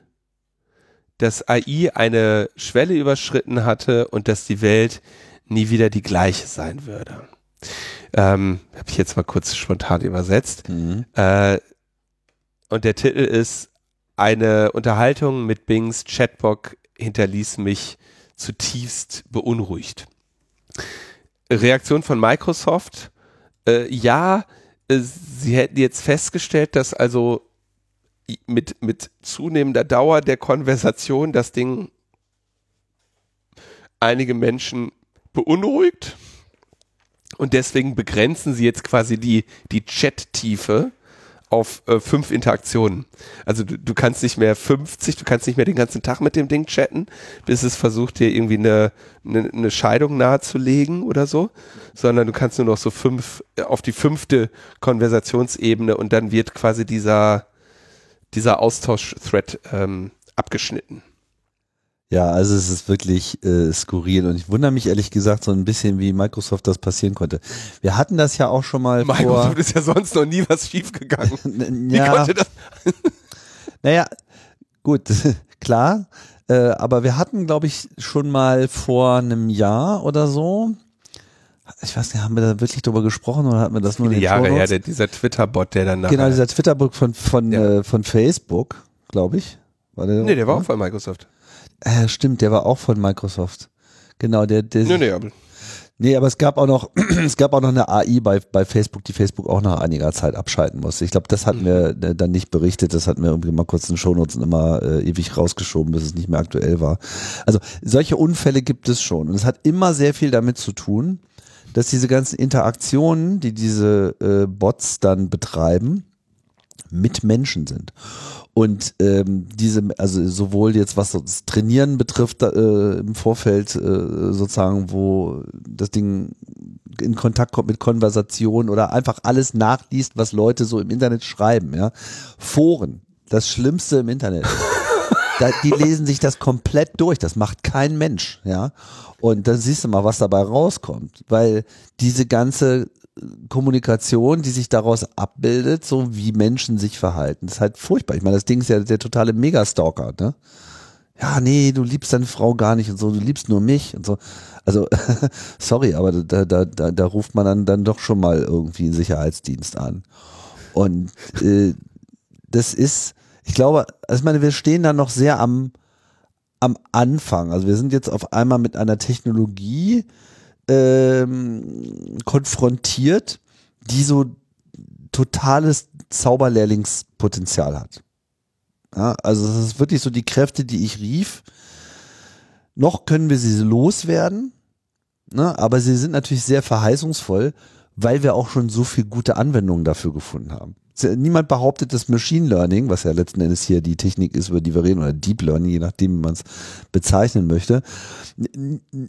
dass AI eine Schwelle überschritten hatte und dass die Welt nie wieder die gleiche sein würde. Ähm, Habe ich jetzt mal kurz spontan übersetzt. Mhm. Äh, und der Titel ist Eine Unterhaltung mit Bings Chatbot hinterließ mich zutiefst beunruhigt. Reaktion von Microsoft, äh, ja, äh, sie hätten jetzt festgestellt, dass also mit, mit zunehmender Dauer der Konversation das Ding einige Menschen beunruhigt und deswegen begrenzen sie jetzt quasi die, die Chat-Tiefe auf äh, fünf Interaktionen. Also du, du kannst nicht mehr 50, du kannst nicht mehr den ganzen Tag mit dem Ding chatten, bis es versucht dir irgendwie eine, eine, eine Scheidung nahezulegen oder so, sondern du kannst nur noch so fünf äh, auf die fünfte Konversationsebene und dann wird quasi dieser dieser Austausch-Thread ähm, abgeschnitten. Ja, also es ist wirklich äh, skurril und ich wundere mich ehrlich gesagt so ein bisschen, wie Microsoft das passieren konnte. Wir hatten das ja auch schon mal Microsoft vor. ist ja sonst noch nie was schiefgegangen. <laughs> ja. Wie konnte das? <laughs> naja, gut, <laughs> klar. Äh, aber wir hatten, glaube ich, schon mal vor einem Jahr oder so. Ich weiß nicht, haben wir da wirklich drüber gesprochen oder hatten wir das nur in den Jahre her, ja, dieser Twitter-Bot, der dann Genau, dieser Twitter-Bot von, von, ja. äh, von Facebook, glaube ich. War der nee, der war auch von Microsoft. Äh, stimmt, der war auch von Microsoft. Genau, der, der. Nee, nee, aber. Nee, aber es gab auch noch, <clears throat> es gab auch noch eine AI bei, bei Facebook, die Facebook auch nach einiger Zeit abschalten musste. Ich glaube, das hatten wir äh, dann nicht berichtet, das hatten wir irgendwie mal kurz in den Shownotes und immer äh, ewig rausgeschoben, bis es nicht mehr aktuell war. Also solche Unfälle gibt es schon. Und es hat immer sehr viel damit zu tun, dass diese ganzen Interaktionen, die diese äh, Bots dann betreiben, mit Menschen sind. Und ähm, diese, also sowohl jetzt was das Trainieren betrifft äh, im Vorfeld äh, sozusagen, wo das Ding in Kontakt kommt mit Konversationen oder einfach alles nachliest, was Leute so im Internet schreiben, ja. Foren, das Schlimmste im Internet. da, die lesen sich das komplett durch. Das macht kein Mensch, ja. Und dann siehst du mal, was dabei rauskommt, weil diese ganze Kommunikation, die sich daraus abbildet, so wie Menschen sich verhalten, das ist halt furchtbar. Ich meine, das Ding ist ja der totale Megastalker, ne? Ja, nee, du liebst deine Frau gar nicht und so, du liebst nur mich und so. Also, <laughs> sorry, aber da, da, da, da ruft man dann, dann doch schon mal irgendwie einen Sicherheitsdienst an. Und äh, das ist, ich glaube, also ich meine, wir stehen da noch sehr am, am Anfang. Also wir sind jetzt auf einmal mit einer Technologie ähm, konfrontiert, die so totales Zauberlehrlingspotenzial hat. Ja, also es ist wirklich so die Kräfte, die ich rief. Noch können wir sie loswerden, ne, aber sie sind natürlich sehr verheißungsvoll, weil wir auch schon so viel gute Anwendungen dafür gefunden haben niemand behauptet, dass Machine Learning, was ja letzten Endes hier die Technik ist, über die wir reden, oder Deep Learning, je nachdem, wie man es bezeichnen möchte,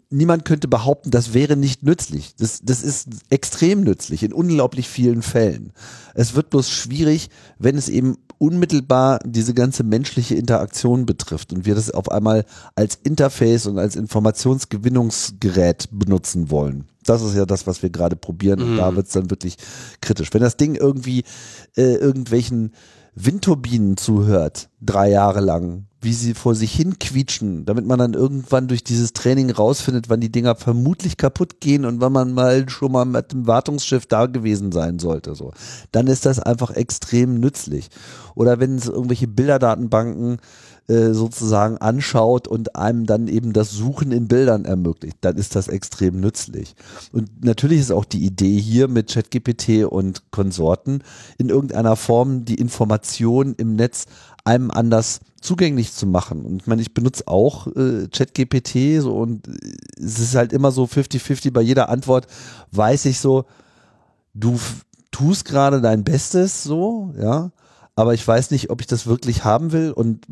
niemand könnte behaupten, das wäre nicht nützlich. Das, das ist extrem nützlich in unglaublich vielen Fällen. Es wird bloß schwierig, wenn es eben unmittelbar diese ganze menschliche Interaktion betrifft und wir das auf einmal als Interface und als Informationsgewinnungsgerät benutzen wollen. Das ist ja das, was wir gerade probieren. Und mhm. da wird es dann wirklich kritisch. Wenn das Ding irgendwie äh, irgendwelchen Windturbinen zuhört, drei Jahre lang, wie sie vor sich hin quietschen, damit man dann irgendwann durch dieses Training rausfindet, wann die Dinger vermutlich kaputt gehen und wann man mal schon mal mit dem Wartungsschiff da gewesen sein sollte, so. Dann ist das einfach extrem nützlich. Oder wenn es irgendwelche Bilderdatenbanken äh, sozusagen anschaut und einem dann eben das Suchen in Bildern ermöglicht, dann ist das extrem nützlich. Und natürlich ist auch die Idee hier mit ChatGPT und Konsorten in irgendeiner Form die Information im Netz einem anders zugänglich zu machen. Und ich meine, ich benutze auch äh, ChatGPT so und es ist halt immer so 50-50 bei jeder Antwort weiß ich so, du tust gerade dein Bestes so, ja, aber ich weiß nicht, ob ich das wirklich haben will und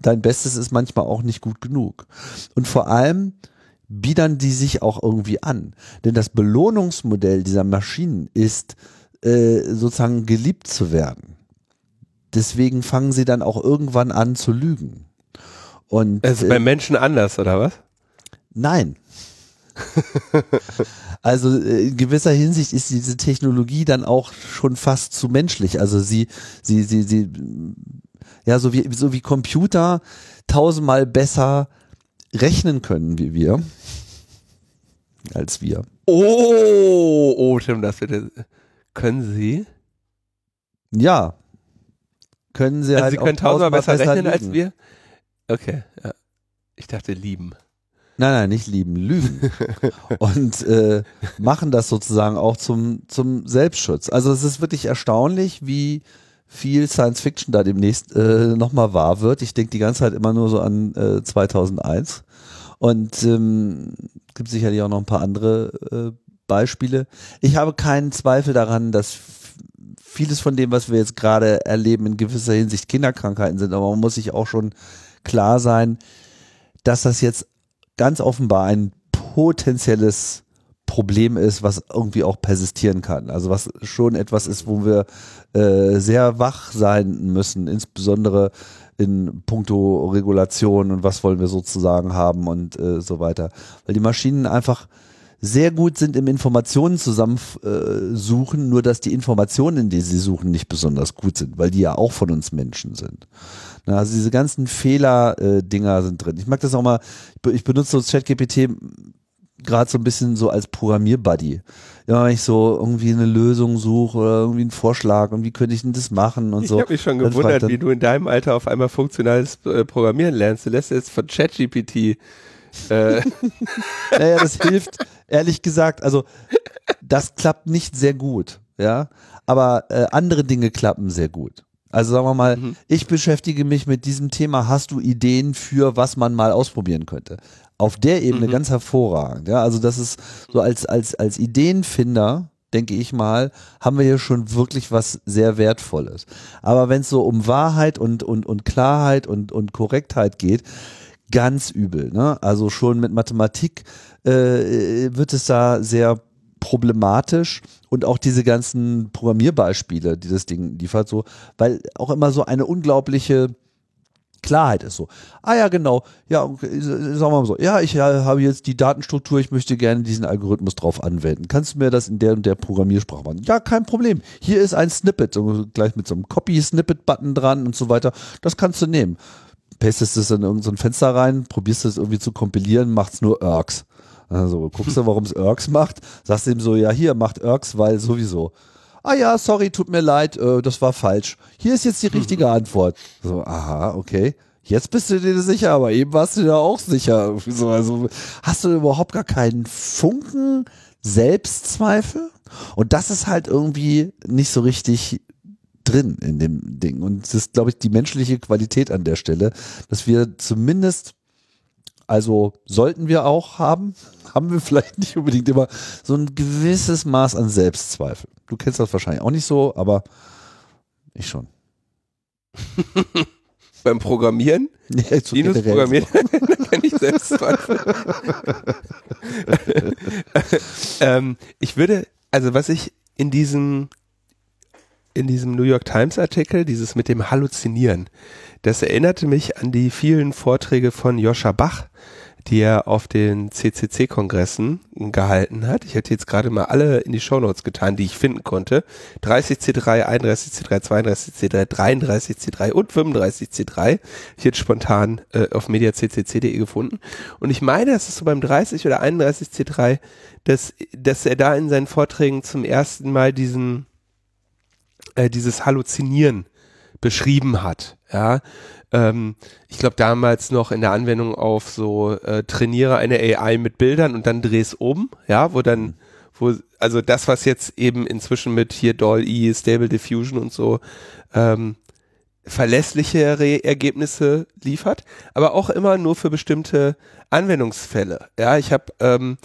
dein Bestes ist manchmal auch nicht gut genug. Und vor allem biedern die sich auch irgendwie an. Denn das Belohnungsmodell dieser Maschinen ist äh, sozusagen geliebt zu werden. Deswegen fangen sie dann auch irgendwann an zu lügen. Und, es ist äh, bei Menschen anders, oder was? Nein. <laughs> Also äh, in gewisser Hinsicht ist diese Technologie dann auch schon fast zu menschlich. Also sie, sie, sie, sie, ja, so wie, so wie Computer tausendmal besser rechnen können wie wir. Als wir. Oh, oh, Tim, das bitte. Können Sie? Ja. Können Sie also halt Sie können tausendmal besser, besser rechnen liegen. als wir? Okay, ja. Ich dachte lieben. Nein, nein, nicht lieben, lügen. <laughs> und äh, machen das sozusagen auch zum, zum Selbstschutz. Also es ist wirklich erstaunlich, wie viel Science Fiction da demnächst äh, nochmal wahr wird. Ich denke die ganze Zeit immer nur so an äh, 2001. Und ähm, gibt sicherlich auch noch ein paar andere äh, Beispiele. Ich habe keinen Zweifel daran, dass vieles von dem, was wir jetzt gerade erleben, in gewisser Hinsicht Kinderkrankheiten sind. Aber man muss sich auch schon klar sein, dass das jetzt ganz offenbar ein potenzielles Problem ist, was irgendwie auch persistieren kann. Also was schon etwas ist, wo wir äh, sehr wach sein müssen, insbesondere in puncto Regulation und was wollen wir sozusagen haben und äh, so weiter. Weil die Maschinen einfach sehr gut sind im Informationen zusammensuchen, nur dass die Informationen, die sie suchen, nicht besonders gut sind, weil die ja auch von uns Menschen sind. Na, also diese ganzen Fehler-Dinger sind drin. Ich mag das auch mal, ich benutze so ChatGPT gerade so ein bisschen so als Programmierbuddy. Ja, wenn ich so irgendwie eine Lösung suche oder irgendwie einen Vorschlag und wie könnte ich denn das machen und so. Ich habe mich schon gewundert, wie du in deinem Alter auf einmal funktionales äh, Programmieren lernst. Du lässt jetzt von ChatGPT äh. <laughs> naja, das hilft, ehrlich gesagt, also das klappt nicht sehr gut, ja, aber äh, andere Dinge klappen sehr gut. Also sagen wir mal, mhm. ich beschäftige mich mit diesem Thema. Hast du Ideen für, was man mal ausprobieren könnte? Auf der Ebene mhm. ganz hervorragend. Ja, also das ist so als als als Ideenfinder denke ich mal, haben wir hier schon wirklich was sehr Wertvolles. Aber wenn es so um Wahrheit und, und, und Klarheit und, und Korrektheit geht, ganz übel. Ne? Also schon mit Mathematik äh, wird es da sehr problematisch und auch diese ganzen Programmierbeispiele, die das Ding liefert, so, weil auch immer so eine unglaubliche Klarheit ist so. Ah ja, genau. Ja, sagen wir mal so. Ja, ich habe jetzt die Datenstruktur, ich möchte gerne diesen Algorithmus drauf anwenden. Kannst du mir das in der und der Programmiersprache machen? Ja, kein Problem. Hier ist ein Snippet, so, gleich mit so einem Copy-Snippet-Button dran und so weiter. Das kannst du nehmen. Pastest es in irgendein so Fenster rein, probierst es irgendwie zu kompilieren, macht's nur Irks. Also guckst du, warum es Irks macht, sagst ihm so, ja, hier macht Irks, weil sowieso ah ja, sorry, tut mir leid, äh, das war falsch. Hier ist jetzt die richtige <laughs> Antwort. So, aha, okay. Jetzt bist du dir sicher, aber eben warst du dir auch sicher. So, also hast du überhaupt gar keinen Funken Selbstzweifel? Und das ist halt irgendwie nicht so richtig drin in dem Ding. Und es ist, glaube ich, die menschliche Qualität an der Stelle, dass wir zumindest, also sollten wir auch haben, <laughs> haben wir vielleicht nicht unbedingt immer so ein gewisses Maß an Selbstzweifel. Du kennst das wahrscheinlich auch nicht so, aber ich schon. <laughs> Beim Programmieren? Ja, so Linus programmiert, <laughs> kann ich selbst ähm, Ich würde, also was ich in diesem in diesem New York Times Artikel, dieses mit dem Halluzinieren, das erinnerte mich an die vielen Vorträge von Joscha Bach, die er auf den CCC-Kongressen gehalten hat. Ich hätte jetzt gerade mal alle in die Shownotes getan, die ich finden konnte. 30C3, 31C3, 32C3, 33C3 und 35C3. Ich hätte spontan äh, auf mediaccc.de gefunden. Und ich meine, das ist so beim 30 oder 31C3, dass, dass er da in seinen Vorträgen zum ersten Mal diesen, äh, dieses Halluzinieren beschrieben hat. Ja, ähm, ich glaube damals noch in der Anwendung auf so äh, trainiere eine AI mit Bildern und dann dreh's um, ja, wo dann, wo, also das, was jetzt eben inzwischen mit hier DALL-E, Stable Diffusion und so, ähm, verlässlichere Ergebnisse liefert, aber auch immer nur für bestimmte Anwendungsfälle. Ja, ich habe ähm,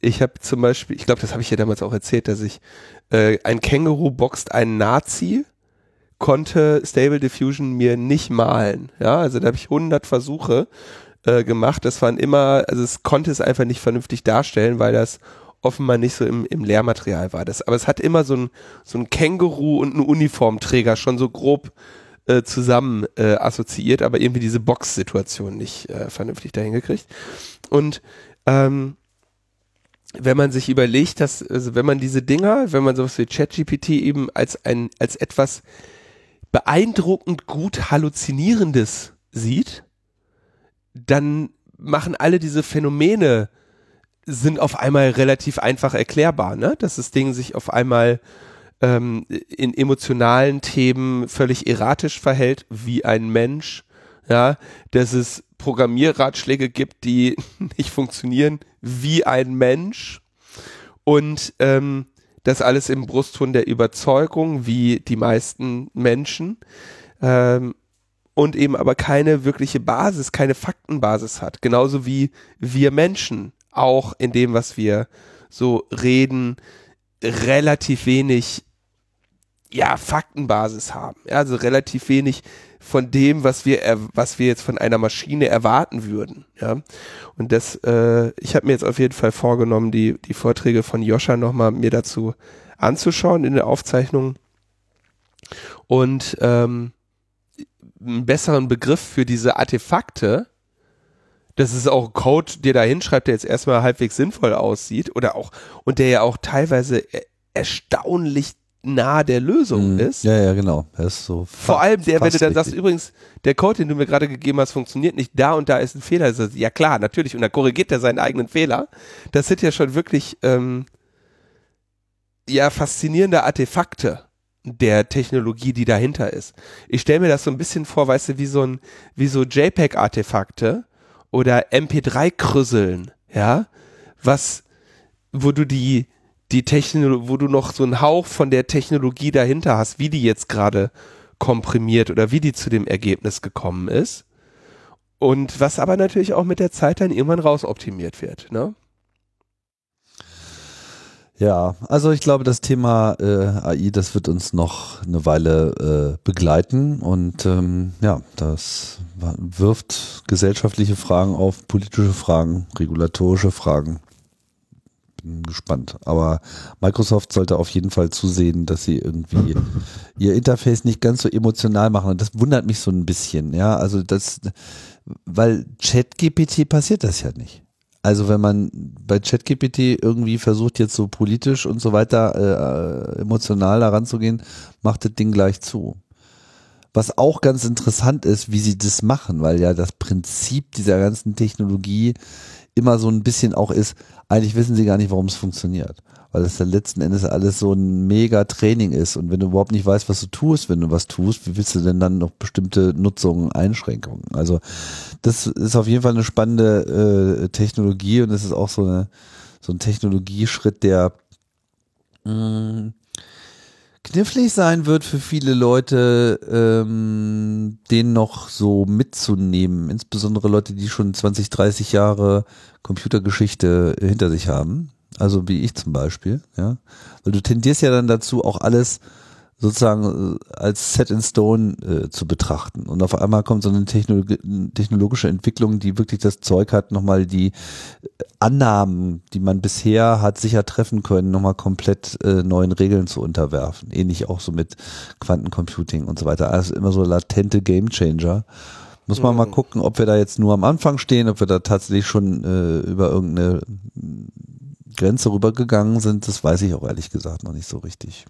ich habe zum Beispiel, ich glaube, das habe ich ja damals auch erzählt, dass ich äh, ein Känguru boxt einen Nazi konnte Stable Diffusion mir nicht malen. Ja, also da habe ich 100 Versuche äh, gemacht. Das waren immer, also es konnte es einfach nicht vernünftig darstellen, weil das offenbar nicht so im, im Lehrmaterial war. Das, aber es hat immer so ein, so ein Känguru und ein Uniformträger schon so grob äh, zusammen äh, assoziiert, aber irgendwie diese Box-Situation nicht äh, vernünftig dahin gekriegt. Und ähm, wenn man sich überlegt, dass, also wenn man diese Dinger, wenn man sowas wie ChatGPT eben als ein, als etwas beeindruckend gut Halluzinierendes sieht, dann machen alle diese Phänomene sind auf einmal relativ einfach erklärbar, ne? Dass das Ding sich auf einmal ähm, in emotionalen Themen völlig erratisch verhält, wie ein Mensch, ja, dass es Programmierratschläge gibt, die <laughs> nicht funktionieren, wie ein Mensch und ähm, das alles im Brustton der Überzeugung, wie die meisten Menschen. Ähm, und eben aber keine wirkliche Basis, keine Faktenbasis hat. Genauso wie wir Menschen auch in dem, was wir so reden, relativ wenig ja, Faktenbasis haben. also relativ wenig von dem, was wir, was wir jetzt von einer Maschine erwarten würden. Ja, und das, äh, ich habe mir jetzt auf jeden Fall vorgenommen, die die Vorträge von Joscha nochmal mir dazu anzuschauen in der Aufzeichnung und ähm, einen besseren Begriff für diese Artefakte, das ist auch Code, der da hinschreibt, der jetzt erstmal halbwegs sinnvoll aussieht oder auch und der ja auch teilweise erstaunlich nah der Lösung mhm. ist. Ja, ja, genau. Er ist so Vor allem der, wenn du dann sagst, übrigens, der Code, den du mir gerade gegeben hast, funktioniert nicht, da und da ist ein Fehler. Ist ja klar, natürlich. Und dann korrigiert er seinen eigenen Fehler. Das sind ja schon wirklich ähm, ja faszinierende Artefakte der Technologie, die dahinter ist. Ich stelle mir das so ein bisschen vor, weißt du, wie so ein, wie so JPEG-Artefakte oder MP3-Krüsseln, ja, was, wo du die, die Technologie, wo du noch so einen Hauch von der Technologie dahinter hast, wie die jetzt gerade komprimiert oder wie die zu dem Ergebnis gekommen ist. Und was aber natürlich auch mit der Zeit dann irgendwann rausoptimiert wird, ne? Ja, also ich glaube, das Thema äh, AI, das wird uns noch eine Weile äh, begleiten und ähm, ja, das wirft gesellschaftliche Fragen auf, politische Fragen, regulatorische Fragen bin gespannt. Aber Microsoft sollte auf jeden Fall zusehen, dass sie irgendwie <laughs> ihr Interface nicht ganz so emotional machen. Und das wundert mich so ein bisschen, ja. Also das, weil ChatGPT passiert das ja nicht. Also wenn man bei ChatGPT irgendwie versucht jetzt so politisch und so weiter äh, emotional daran zu gehen, macht das Ding gleich zu. Was auch ganz interessant ist, wie sie das machen, weil ja das Prinzip dieser ganzen Technologie immer so ein bisschen auch ist, eigentlich wissen sie gar nicht, warum es funktioniert. Weil es dann letzten Endes alles so ein mega Training ist. Und wenn du überhaupt nicht weißt, was du tust, wenn du was tust, wie willst du denn dann noch bestimmte Nutzungen, Einschränkungen? Also das ist auf jeden Fall eine spannende äh, Technologie und es ist auch so, eine, so ein Technologieschritt, der mh, mm, knifflig sein wird für viele Leute, ähm, den noch so mitzunehmen. Insbesondere Leute, die schon 20, 30 Jahre Computergeschichte hinter sich haben. Also wie ich zum Beispiel, ja. Weil du tendierst ja dann dazu, auch alles sozusagen äh, als Set in Stone äh, zu betrachten. Und auf einmal kommt so eine Technolog technologische Entwicklung, die wirklich das Zeug hat, nochmal die äh, Annahmen, die man bisher hat sicher treffen können, nochmal komplett äh, neuen Regeln zu unterwerfen. Ähnlich auch so mit Quantencomputing und so weiter. Also immer so latente Gamechanger. Muss man mhm. mal gucken, ob wir da jetzt nur am Anfang stehen, ob wir da tatsächlich schon äh, über irgendeine Grenze rübergegangen sind. Das weiß ich auch ehrlich gesagt noch nicht so richtig.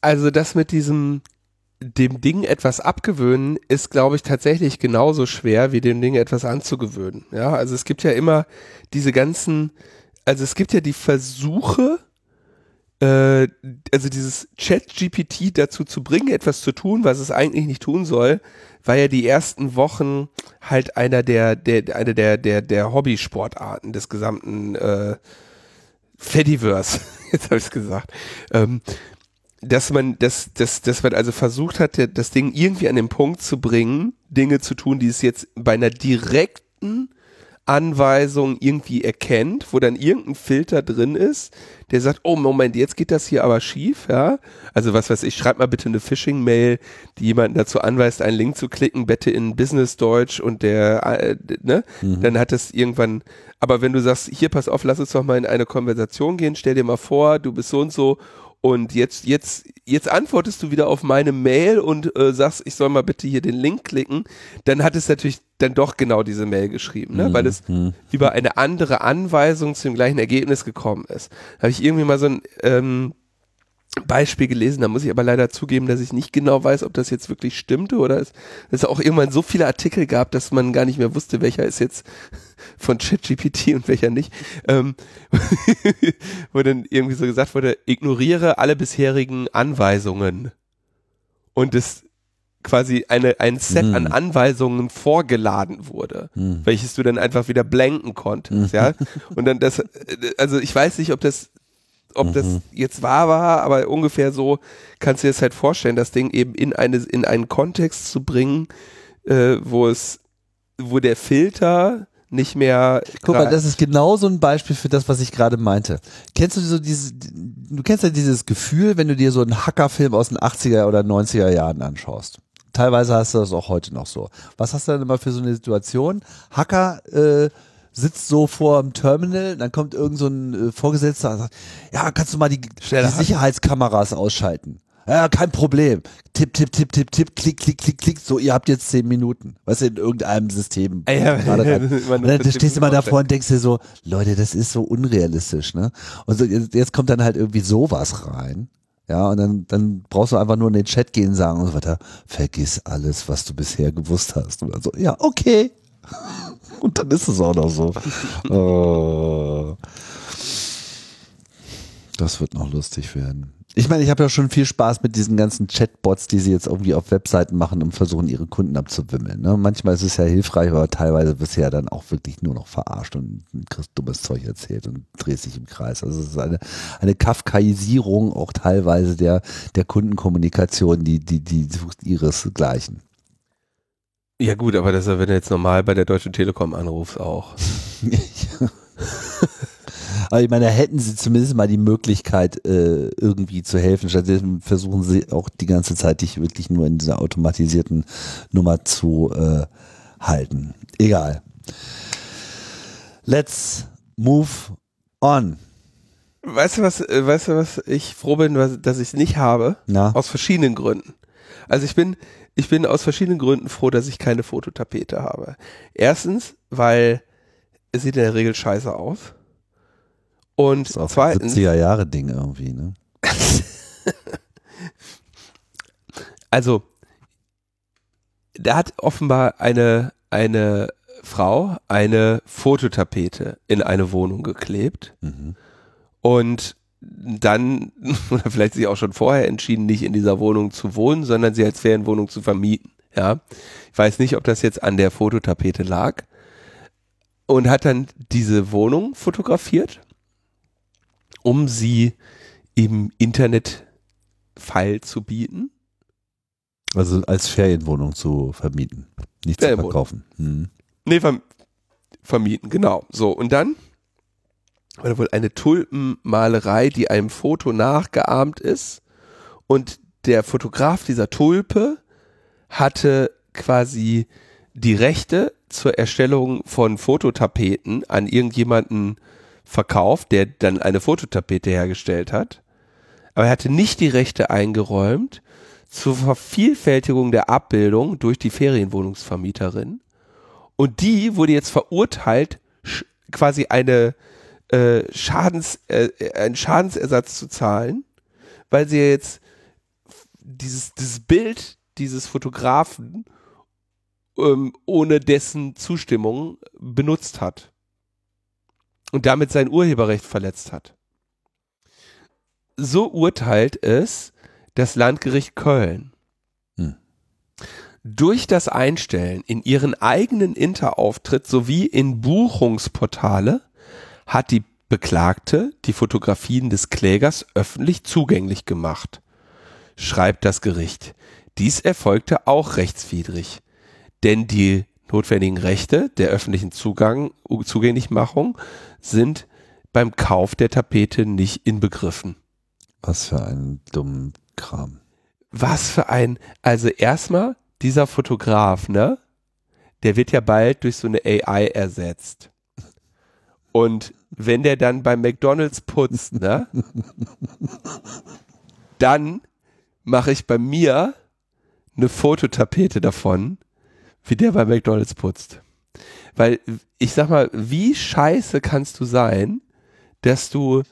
Also das mit diesem dem Ding etwas abgewöhnen ist, glaube ich, tatsächlich genauso schwer, wie dem Ding etwas anzugewöhnen. Ja, also es gibt ja immer diese ganzen, also es gibt ja die Versuche, äh, also dieses Chat-GPT dazu zu bringen, etwas zu tun, was es eigentlich nicht tun soll, war ja die ersten Wochen halt einer der, der, eine der, der, der Hobbysportarten des gesamten äh, Fediverse, <laughs> jetzt habe ich es gesagt, ähm, dass man, dass, dass, dass man also versucht hat, das Ding irgendwie an den Punkt zu bringen, Dinge zu tun, die es jetzt bei einer direkten Anweisung irgendwie erkennt, wo dann irgendein Filter drin ist, der sagt, oh Moment, jetzt geht das hier aber schief, ja. Also was weiß ich, schreib mal bitte eine Phishing-Mail, die jemanden dazu anweist, einen Link zu klicken, bette in Business-Deutsch und der, äh, ne, mhm. dann hat es irgendwann, aber wenn du sagst, hier pass auf, lass uns doch mal in eine Konversation gehen, stell dir mal vor, du bist so und so und jetzt, jetzt, jetzt antwortest du wieder auf meine Mail und äh, sagst, ich soll mal bitte hier den Link klicken, dann hat es natürlich dann doch genau diese Mail geschrieben, ne? Mhm. weil es mhm. über eine andere Anweisung zu dem gleichen Ergebnis gekommen ist. Habe ich irgendwie mal so ein ähm, Beispiel gelesen, da muss ich aber leider zugeben, dass ich nicht genau weiß, ob das jetzt wirklich stimmte oder es, es auch irgendwann so viele Artikel gab, dass man gar nicht mehr wusste, welcher ist jetzt <laughs> von ChatGPT und welcher nicht, ähm, <laughs> wo dann irgendwie so gesagt wurde, ignoriere alle bisherigen Anweisungen und es quasi eine, ein Set mm. an Anweisungen vorgeladen wurde, mm. welches du dann einfach wieder blanken konntest, ja. <laughs> Und dann das, also ich weiß nicht, ob das ob mhm. das jetzt wahr war, aber ungefähr so kannst du dir das halt vorstellen, das Ding eben in eine in einen Kontext zu bringen, äh, wo es, wo der Filter nicht mehr. Guck mal, das ist genau so ein Beispiel für das, was ich gerade meinte. Kennst du so dieses, du kennst ja dieses Gefühl, wenn du dir so einen Hackerfilm aus den 80er oder 90er Jahren anschaust. Teilweise hast du das auch heute noch so. Was hast du denn immer für so eine Situation? Hacker äh, sitzt so vor dem Terminal, dann kommt irgend so ein äh, Vorgesetzter und sagt, ja, kannst du mal die, die Sicherheitskameras ausschalten? Ja, kein Problem. Tipp, tipp, tipp, tipp, tipp, klick, klick, klick, klick. So, ihr habt jetzt zehn Minuten. Was in irgendeinem System. Ja, <laughs> und dann stehst du mal davor und denkst dir so, Leute, das ist so unrealistisch, ne? Und so, jetzt kommt dann halt irgendwie sowas rein. Ja, und dann, dann brauchst du einfach nur in den Chat gehen und sagen und so weiter, vergiss alles, was du bisher gewusst hast. Und so, ja, okay. Und dann ist es auch noch so. <laughs> oh. Das wird noch lustig werden. Ich meine, ich habe ja schon viel Spaß mit diesen ganzen Chatbots, die sie jetzt irgendwie auf Webseiten machen und versuchen, ihre Kunden abzuwimmeln. Ne? Manchmal ist es ja hilfreich, aber teilweise bist du ja dann auch wirklich nur noch verarscht und kriegst dummes Zeug erzählt und drehst dich im Kreis. Also es ist eine, eine Kafkaisierung auch teilweise der, der Kundenkommunikation, die, die, die sucht ihresgleichen. Ja gut, aber das ist ja, wenn du jetzt normal bei der Deutschen Telekom anrufst auch. <laughs> aber ich meine, da hätten sie zumindest mal die Möglichkeit, äh, irgendwie zu helfen. Stattdessen versuchen sie auch die ganze Zeit, dich wirklich nur in dieser automatisierten Nummer zu äh, halten. Egal. Let's Move on. Weißt du was, äh, weißt du was ich froh bin, dass ich es nicht habe? Na? Aus verschiedenen Gründen. Also ich bin, ich bin aus verschiedenen Gründen froh, dass ich keine Fototapete habe. Erstens, weil es sieht in der Regel scheiße aus. Und Das ist auch zweitens, 70er Jahre Ding irgendwie, ne? <laughs> also da hat offenbar eine, eine Frau eine Fototapete in eine Wohnung geklebt Mhm. und dann, <laughs> oder vielleicht sich auch schon vorher entschieden, nicht in dieser Wohnung zu wohnen, sondern sie als Ferienwohnung zu vermieten. Ja, ich weiß nicht, ob das jetzt an der Fototapete lag und hat dann diese Wohnung fotografiert, um sie im Internet feil zu bieten. Also als Ferienwohnung zu vermieten, nicht zu verkaufen. Mhm. Nee, verm vermieten, genau. So, und dann da wohl eine Tulpenmalerei, die einem Foto nachgeahmt ist. Und der Fotograf dieser Tulpe hatte quasi die Rechte zur Erstellung von Fototapeten an irgendjemanden verkauft, der dann eine Fototapete hergestellt hat. Aber er hatte nicht die Rechte eingeräumt zur Vervielfältigung der Abbildung durch die Ferienwohnungsvermieterin. Und die wurde jetzt verurteilt, quasi eine äh, Schadens, äh, einen Schadensersatz zu zahlen, weil sie ja jetzt dieses, dieses Bild dieses Fotografen ähm, ohne dessen Zustimmung benutzt hat. Und damit sein Urheberrecht verletzt hat. So urteilt es das Landgericht Köln. Hm. Durch das Einstellen in ihren eigenen Interauftritt sowie in Buchungsportale hat die Beklagte die Fotografien des Klägers öffentlich zugänglich gemacht, schreibt das Gericht. Dies erfolgte auch rechtswidrig, denn die notwendigen Rechte der öffentlichen Zugang, Zugänglichmachung sind beim Kauf der Tapete nicht inbegriffen. Was für ein dummen Kram. Was für ein, also erstmal dieser Fotograf, ne? Der wird ja bald durch so eine AI ersetzt. Und wenn der dann beim McDonalds putzt, ne? Dann mache ich bei mir eine Fototapete davon, wie der bei McDonalds putzt. Weil ich sag mal, wie scheiße kannst du sein, dass du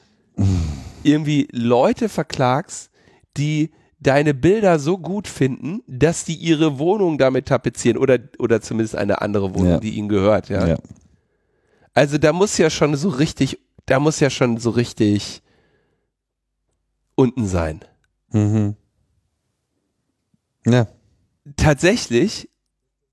irgendwie Leute verklagst, die deine Bilder so gut finden, dass die ihre Wohnung damit tapezieren oder, oder zumindest eine andere Wohnung, Ja. die ihnen gehört, ja. Ja. Also da muss ja schon so richtig, da muss ja schon so richtig unten sein. Mhm. Ja. Tatsächlich,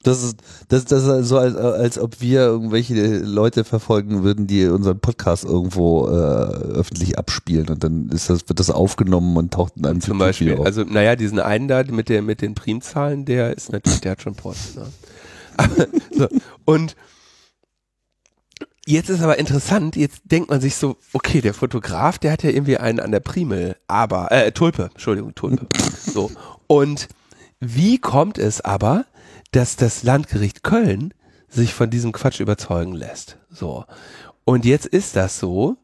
Das ist, das, das ist so, als, als ob wir irgendwelche Leute verfolgen würden, die unseren Podcast irgendwo äh, öffentlich abspielen und dann ist das, wird das aufgenommen und taucht in einem zum Beispiel, auf. also naja, diesen einen da mit, der, mit den Primzahlen, der ist natürlich, der hat schon Post. Ne? <laughs> Aber, so, und jetzt ist aber interessant, jetzt denkt man sich so, okay, der Fotograf, der hat ja irgendwie einen an der Primel, aber, äh, Tulpe, Entschuldigung, Tulpe. <laughs> So. Und wie kommt es aber, dass das Landgericht Köln sich von diesem Quatsch überzeugen lässt? So. Und jetzt ist das so,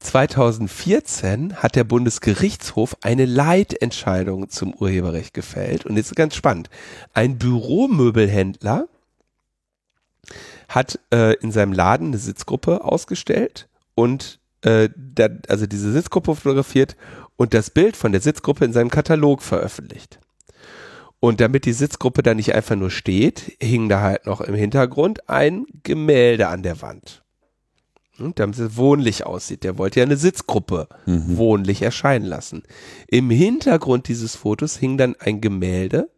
2014 hat der Bundesgerichtshof eine Leitentscheidung zum Urheberrecht gefällt. Und jetzt ist ganz spannend. Ein Büromöbelhändler hat äh, in seinem Laden eine Sitzgruppe ausgestellt und äh, da, also diese Sitzgruppe fotografiert und das Bild von der Sitzgruppe in seinem Katalog veröffentlicht. Und damit die Sitzgruppe da nicht einfach nur steht, hing da halt noch im Hintergrund ein Gemälde an der Wand. Und damit es wohnlich aussieht. Der wollte ja eine Sitzgruppe Mhm. wohnlich erscheinen lassen. Im Hintergrund dieses Fotos hing dann ein Gemälde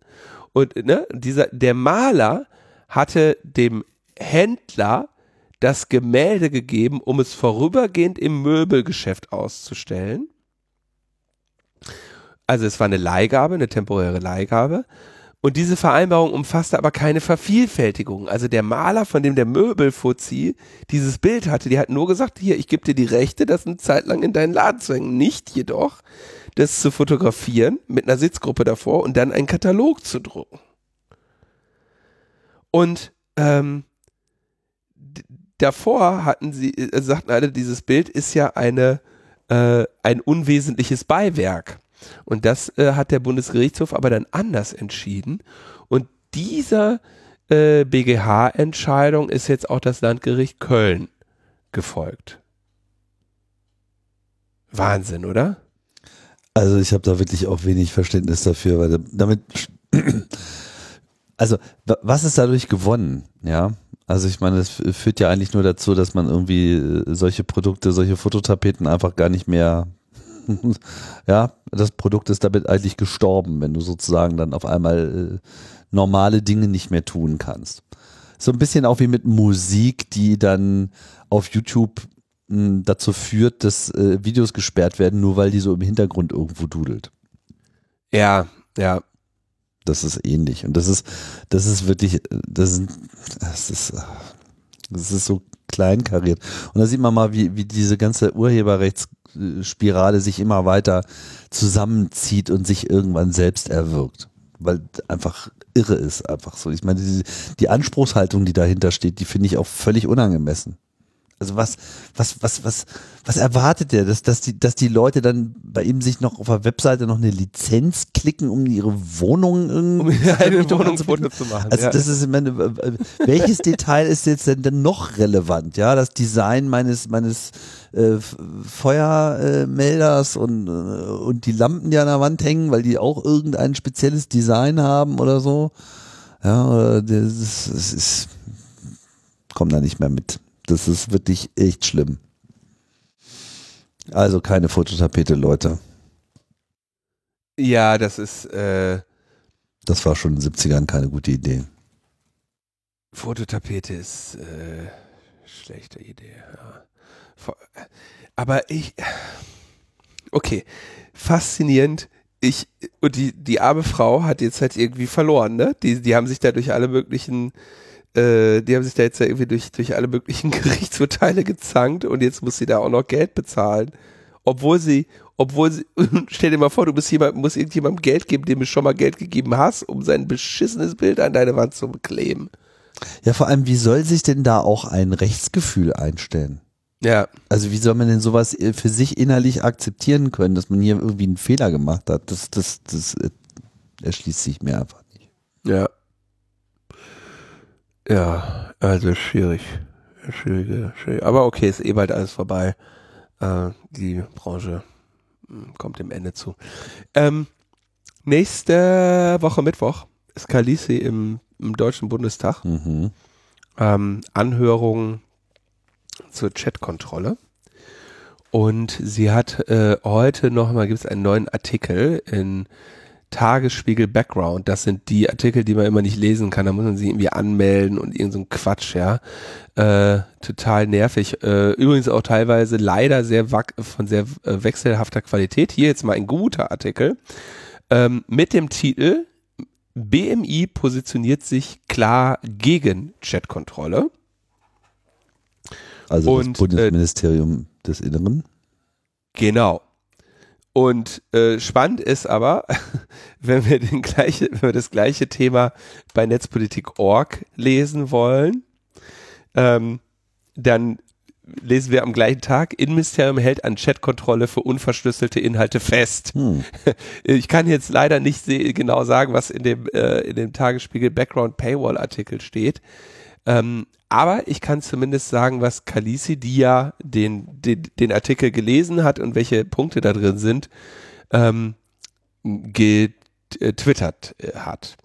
und ne, dieser, der Maler hatte dem Händler das Gemälde gegeben, um es vorübergehend im Möbelgeschäft auszustellen. Also es war eine Leihgabe, eine temporäre Leihgabe. Und diese Vereinbarung umfasste aber keine Vervielfältigung. Also der Maler, von dem der Möbelfuzzi dieses Bild hatte, die hat nur gesagt, hier, ich gebe dir die Rechte, das eine Zeit lang in deinen Laden zu hängen. Nicht jedoch, das zu fotografieren mit einer Sitzgruppe davor und dann einen Katalog zu drucken. Und ähm, davor hatten sie, äh, sagten alle, dieses Bild ist ja eine, äh, ein unwesentliches Beiwerk. Und das äh, hat der Bundesgerichtshof aber dann anders entschieden. Und dieser äh, BGH-Entscheidung ist jetzt auch das Landgericht Köln gefolgt. Wahnsinn, oder? Also ich habe da wirklich auch wenig Verständnis dafür, weil damit, <clears throat> also was ist dadurch gewonnen, ja? Also ich meine, es führt ja eigentlich nur dazu, dass man irgendwie äh, solche Produkte, solche Fototapeten einfach gar nicht mehr, <laughs> ja, das Produkt ist damit eigentlich gestorben, wenn du sozusagen dann auf einmal äh, normale Dinge nicht mehr tun kannst. So ein bisschen auch wie mit Musik, die dann auf YouTube mh, dazu führt, dass äh, Videos gesperrt werden, nur weil die so im Hintergrund irgendwo dudelt. Ja, ja. Das ist ähnlich. Und das ist, das ist wirklich, das ist, das ist, das ist so kleinkariert. Und da sieht man mal, wie, wie diese ganze Urheberrechtsspirale sich immer weiter zusammenzieht und sich irgendwann selbst erwirkt. Weil einfach irre ist, einfach so. Ich meine, die, die Anspruchshaltung, die dahinter steht, die finde ich auch völlig unangemessen. Also was, was, was, was, was erwartet der, dass, dass, die, dass die Leute dann bei ihm sich noch auf der Webseite noch eine Lizenz klicken, um ihre Wohnung irgendwie <laughs> um eine Wohnung zu machen. Also ja. das ist, meine, welches Detail ist jetzt denn, denn noch relevant? Ja, das Design meines meines äh, Feuermelders und äh, und die Lampen, die an der Wand hängen, weil die auch irgendein spezielles Design haben oder so. Ja, oder das ist, das ist komm da nicht mehr mit. Das ist wirklich echt schlimm. Also keine Fototapete, Leute. Ja, das ist. Äh, das war schon in den 70ern keine gute Idee. Fototapete ist äh, schlechte Idee. Ja. Aber ich. Okay, faszinierend. Ich und die die arme Frau hat jetzt halt irgendwie verloren, ne? Die die haben sich da durch alle möglichen äh, die haben sich da jetzt ja irgendwie durch, durch alle möglichen <laughs> Gerichtsurteile gezankt und jetzt muss sie da auch noch Geld bezahlen. Obwohl sie, obwohl sie, <laughs> stell dir mal vor, du musst jemand, musst irgendjemandem Geld geben, dem du schon mal Geld gegeben hast, um sein beschissenes Bild an deine Wand zu kleben. Ja, vor allem, wie soll sich denn da auch ein Rechtsgefühl einstellen? Ja. Also wie soll man denn sowas äh, für sich innerlich akzeptieren können, dass man hier irgendwie einen Fehler gemacht hat? Das, das, das äh, erschließt sich mir einfach nicht. Ja. Ja, also schwierig. Schwierige, schwierig. Aber okay, ist eh bald alles vorbei. Äh, die Branche hm, kommt dem Ende zu. Ähm, nächste Woche Mittwoch ist Kalisi im, im Deutschen Bundestag. Mhm. Ähm, Anhörung zur Chatkontrolle. Und sie hat äh, heute nochmal, gibt es einen neuen Artikel in Tagesspiegel Background, das sind die Artikel, die man immer nicht lesen kann, da muss man sich irgendwie anmelden und irgend so ein Quatsch, ja. Äh, total nervig. Äh, übrigens auch teilweise leider sehr von sehr äh, wechselhafter Qualität. Hier jetzt mal ein guter Artikel ähm, mit dem Titel BMI positioniert sich klar gegen Chatkontrolle. Also und, das Bundesministerium äh, des Inneren. Genau. Und äh, spannend ist aber, <laughs> wenn wir, den gleiche, wenn wir das gleiche Thema bei Netzpolitik.org lesen wollen, ähm, dann lesen wir am gleichen Tag, Innenministerium hält an Chatkontrolle für unverschlüsselte Inhalte fest. Hm. <laughs> Ich kann jetzt leider nicht genau sagen, was in dem, äh, in dem Tagesspiegel Background Paywall Artikel steht. Ähm, aber ich kann zumindest sagen, was Kalisi, die ja den, den, den Artikel gelesen hat und welche Punkte da drin sind, ähm, getwittert äh, hat.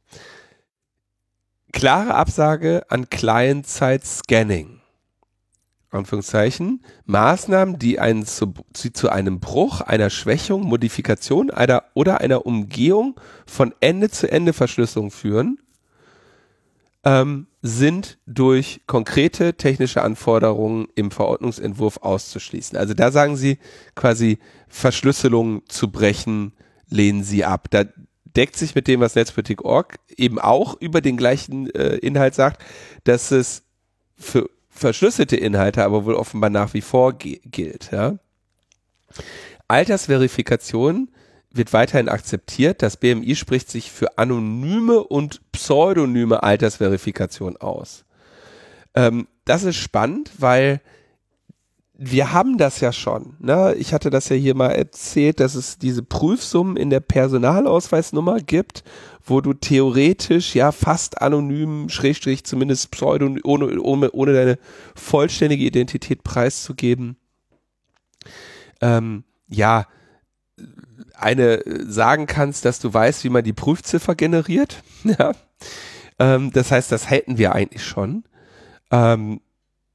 Klare Absage an Client-Side-Scanning. Anführungszeichen, Maßnahmen, die einen zu, zu, zu einem Bruch, einer Schwächung, Modifikation einer oder einer Umgehung von Ende-zu-Ende-Verschlüsselung führen, ähm, sind durch konkrete technische Anforderungen im Verordnungsentwurf auszuschließen. Also da sagen Sie quasi Verschlüsselung zu brechen, lehnen Sie ab. Da deckt sich mit dem, was Netzpolitik.org eben auch über den gleichen äh, Inhalt sagt, dass es für verschlüsselte Inhalte aber wohl offenbar nach wie vor gilt. Ja? Altersverifikation wird weiterhin akzeptiert. Das BMI spricht sich für anonyme und pseudonyme Altersverifikation aus. Ähm, das ist spannend, weil wir haben das ja schon. Ne? Ich hatte das ja hier mal erzählt, dass es diese Prüfsummen in der Personalausweisnummer gibt, wo du theoretisch ja fast anonym, Schrägstrich zumindest pseudo, ohne, ohne, ohne deine vollständige Identität preiszugeben, ähm, ja, eine sagen kannst, dass du weißt, wie man die Prüfziffer generiert. <laughs> ja. Ähm, das heißt, das hätten wir eigentlich schon. Ähm,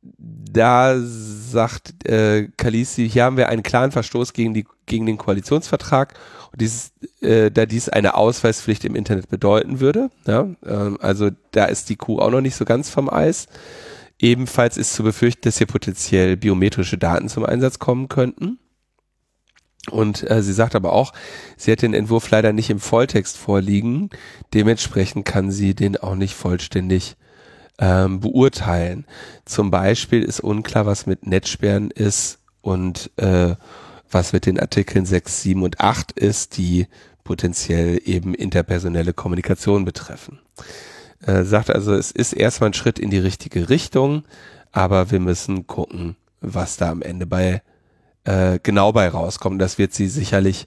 da sagt äh, Kalisi, hier haben wir einen klaren Verstoß gegen, die, gegen den Koalitionsvertrag, und dieses, äh, da dies eine Ausweispflicht im Internet bedeuten würde. Ja, ähm, also da ist die Kuh auch noch nicht so ganz vom Eis. Ebenfalls ist zu befürchten, dass hier potenziell biometrische Daten zum Einsatz kommen könnten. Und äh, sie sagt aber auch, sie hat den Entwurf leider nicht im Volltext vorliegen. Dementsprechend kann sie den auch nicht vollständig ähm, beurteilen. Zum Beispiel ist unklar, was mit Netzsperren ist und äh, was mit den Artikeln 6, 7 und 8 ist, die potenziell eben interpersonelle Kommunikation betreffen. Äh, sagt also, es ist erstmal ein Schritt in die richtige Richtung, aber wir müssen gucken, was da am Ende bei äh, genau bei rauskommt. Das wird sie sicherlich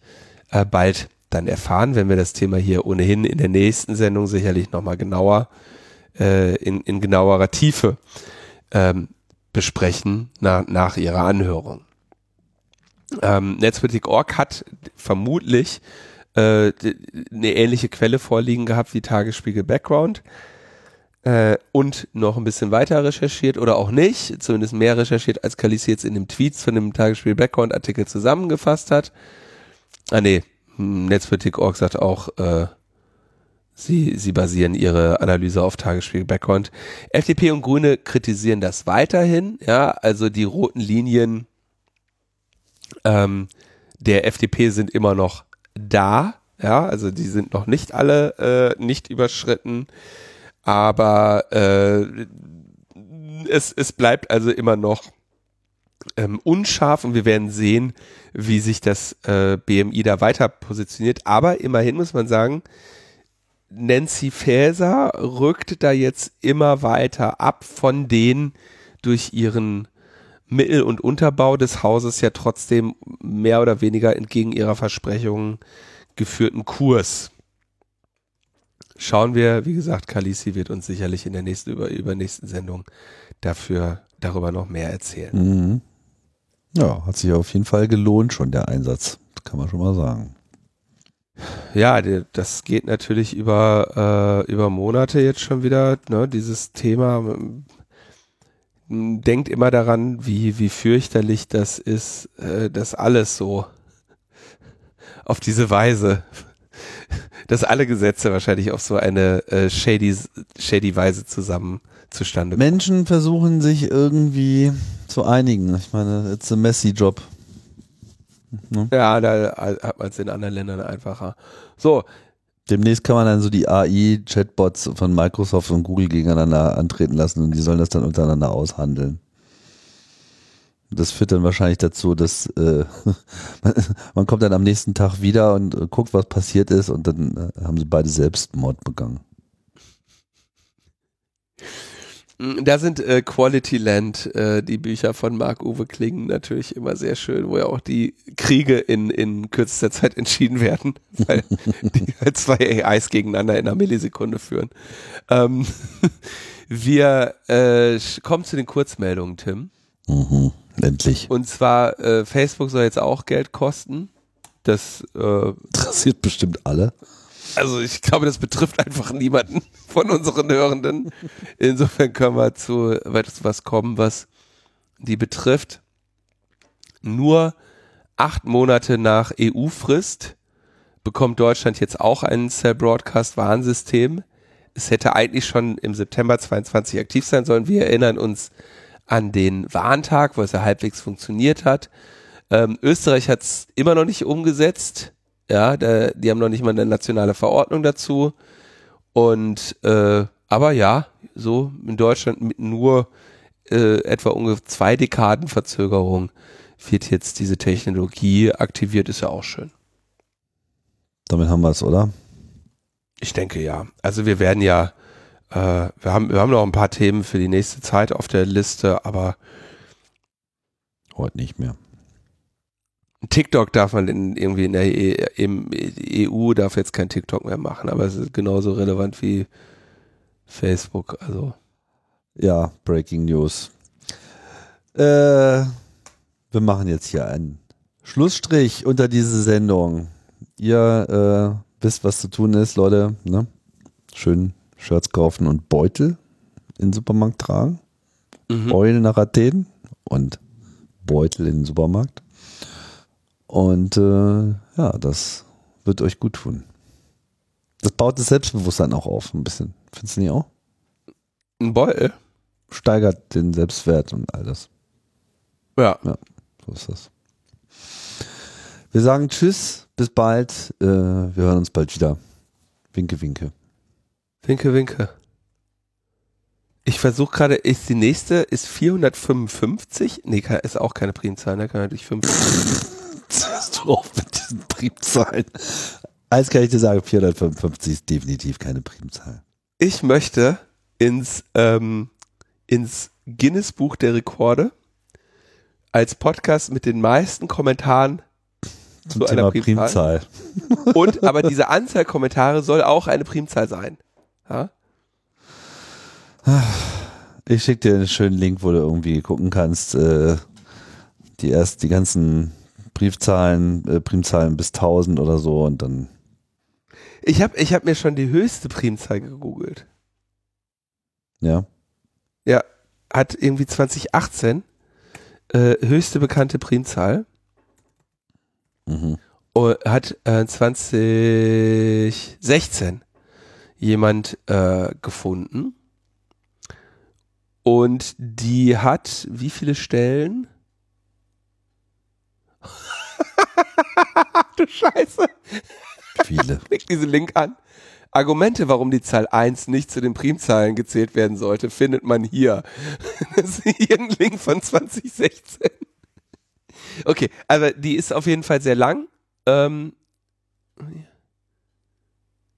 äh, bald dann erfahren, wenn wir das Thema hier ohnehin in der nächsten Sendung sicherlich nochmal genauer äh, in, in genauerer Tiefe ähm, besprechen nach, nach ihrer Anhörung. Ähm, Netzpolitik.org hat vermutlich äh, eine ähnliche Quelle vorliegen gehabt wie Tagesspiegel Background äh, und noch ein bisschen weiter recherchiert oder auch nicht, zumindest mehr recherchiert, als Kalisi jetzt in dem Tweets von dem Tagesspiegel Background Artikel zusammengefasst hat. Ah nee, Netzpolitik.org sagt auch, äh, Sie, sie basieren ihre Analyse auf Tagesspiegel Background. FDP und Grüne kritisieren das weiterhin, ja, also die roten Linien ähm, der FDP sind immer noch da, ja, also die sind noch nicht alle äh, nicht überschritten, aber äh, es, es bleibt also immer noch ähm, unscharf und wir werden sehen, wie sich das äh, BMI da weiter positioniert. Aber immerhin muss man sagen, Nancy Faeser rückt da jetzt immer weiter ab von den durch ihren Mittel- und Unterbau des Hauses ja trotzdem mehr oder weniger entgegen ihrer Versprechungen geführten Kurs. Schauen wir, wie gesagt, Kalisi wird uns sicherlich in der nächsten, über, übernächsten Sendung dafür, darüber noch mehr erzählen. Mhm. Ja, hat sich auf jeden Fall gelohnt schon, der Einsatz. Das kann man schon mal sagen. Ja, das geht natürlich über, äh, über Monate jetzt schon wieder, ne, dieses Thema. Denkt immer daran, wie, wie fürchterlich das ist, äh, dass alles so auf diese Weise, <laughs> dass alle Gesetze wahrscheinlich auf so eine äh, shady, shady Weise zusammen zustande kommen. Menschen versuchen sich irgendwie zu einigen. Ich meine, it's a messy job. Ne? Ja, da hat man es in anderen Ländern einfacher. So. Demnächst kann man dann so die AI-Chatbots von Microsoft und Google gegeneinander antreten lassen und die sollen das dann untereinander aushandeln. Das führt dann wahrscheinlich dazu, dass äh, <laughs> man kommt dann am nächsten Tag wieder und äh, guckt, was passiert ist und dann äh, haben sie beide Selbstmord begangen. Mm, da sind äh, Quality Land, äh, die Bücher von Marc-Uwe Klingen natürlich immer sehr schön, wo ja auch die Kriege in, in kürzester Zeit entschieden werden, <laughs> weil die <laughs> halt zwei AIs gegeneinander in einer Millisekunde führen. Ähm, wir äh, kommen zu den Kurzmeldungen, Tim. Mhm, endlich. Und zwar, äh, Facebook soll jetzt auch Geld kosten. Das äh, interessiert bestimmt alle. Also ich glaube, das betrifft einfach niemanden von unseren Hörenden. Insofern können wir zu was kommen, was die betrifft. Nur acht Monate nach EU-Frist bekommt Deutschland jetzt auch ein Cell Broadcast Warnsystem. Es hätte eigentlich schon im September 22 aktiv sein sollen. Wir erinnern uns an den Warntag, wo es ja halbwegs funktioniert hat. Ähm, Österreich hat es immer noch nicht umgesetzt. Ja, da, die haben noch nicht mal eine nationale Verordnung dazu. Und äh, aber ja, so in Deutschland mit nur äh, etwa ungefähr zwei Dekaden Verzögerung wird jetzt diese Technologie aktiviert, ist ja auch schön. Damit haben wir es, oder? Ich denke ja. Also wir werden ja Äh, wir, haben, wir haben noch ein paar Themen für die nächste Zeit auf der Liste, aber Heute nicht mehr. TikTok darf man in, irgendwie in der e EU darf jetzt kein TikTok mehr machen, aber es ist genauso relevant wie Facebook. Also Ja, Breaking News. Äh, wir machen jetzt hier einen Schlussstrich unter diese Sendung. Ihr äh, wisst, was zu tun ist, Leute. Ne? Schön Shirts kaufen und Beutel in den Supermarkt tragen. mhm. Eulen nach Athen und Beutel in den Supermarkt. Und äh, ja, das wird euch gut tun. Das baut das Selbstbewusstsein auch auf, ein bisschen. Findest du nicht auch? ein Beutel. Steigert den Selbstwert und all das. Ja. So ist das. Wir sagen Tschüss, bis bald. Äh, wir hören uns bald wieder. Winke, winke. Winke, winke. Ich versuche gerade, ist die nächste, ist 455? Nee, kann, ist auch keine Primzahl, ne? Kann natürlich 5. Hörst du auf mit diesen Primzahlen? Eins kann ich dir sagen, 455 ist definitiv keine Primzahl. Ich möchte ins, ähm, ins Guinness Buch der Rekorde als Podcast mit den meisten Kommentaren Zum zu einer Thema Primzahl. Primzahl. Und aber diese Anzahl Kommentare soll auch eine Primzahl sein. Ja? Ich schicke dir einen schönen Link, wo du irgendwie gucken kannst, äh, die erst die ganzen Briefzahlen, äh, Primzahlen bis 1000 oder so und dann, Ich habe ich hab mir schon die höchste Primzahl gegoogelt. ja. Ja, hat irgendwie 2018 äh, höchste bekannte Primzahl. Mhm. Und hat äh, 2016 jemand äh, gefunden. Und die hat wie viele Stellen? <laughs> du Scheiße. Viele. <laughs> Klick diesen Link an. Argumente, warum die Zahl 1 nicht zu den Primzahlen gezählt werden sollte, findet man hier. <laughs> Das ist hier ein Link von 2016. Okay, aber die ist auf jeden Fall sehr lang. Ähm,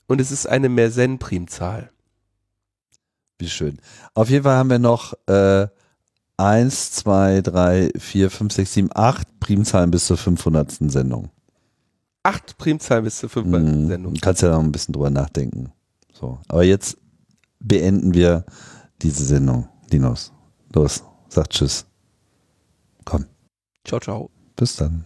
und es ist eine Mersenne-Primzahl. Wie schön. Auf jeden Fall haben wir noch äh, 1, 2, 3, 4, 5, 6, 7, 8 Primzahlen bis zur 500. Sendung. Acht Primzahlen bis zur 500. Mhm. Sendung. Kannst ja noch ein bisschen drüber nachdenken. So. Aber jetzt beenden wir diese Sendung. Linus, los, sag Tschüss. Komm, Ciao, ciao. bis dann.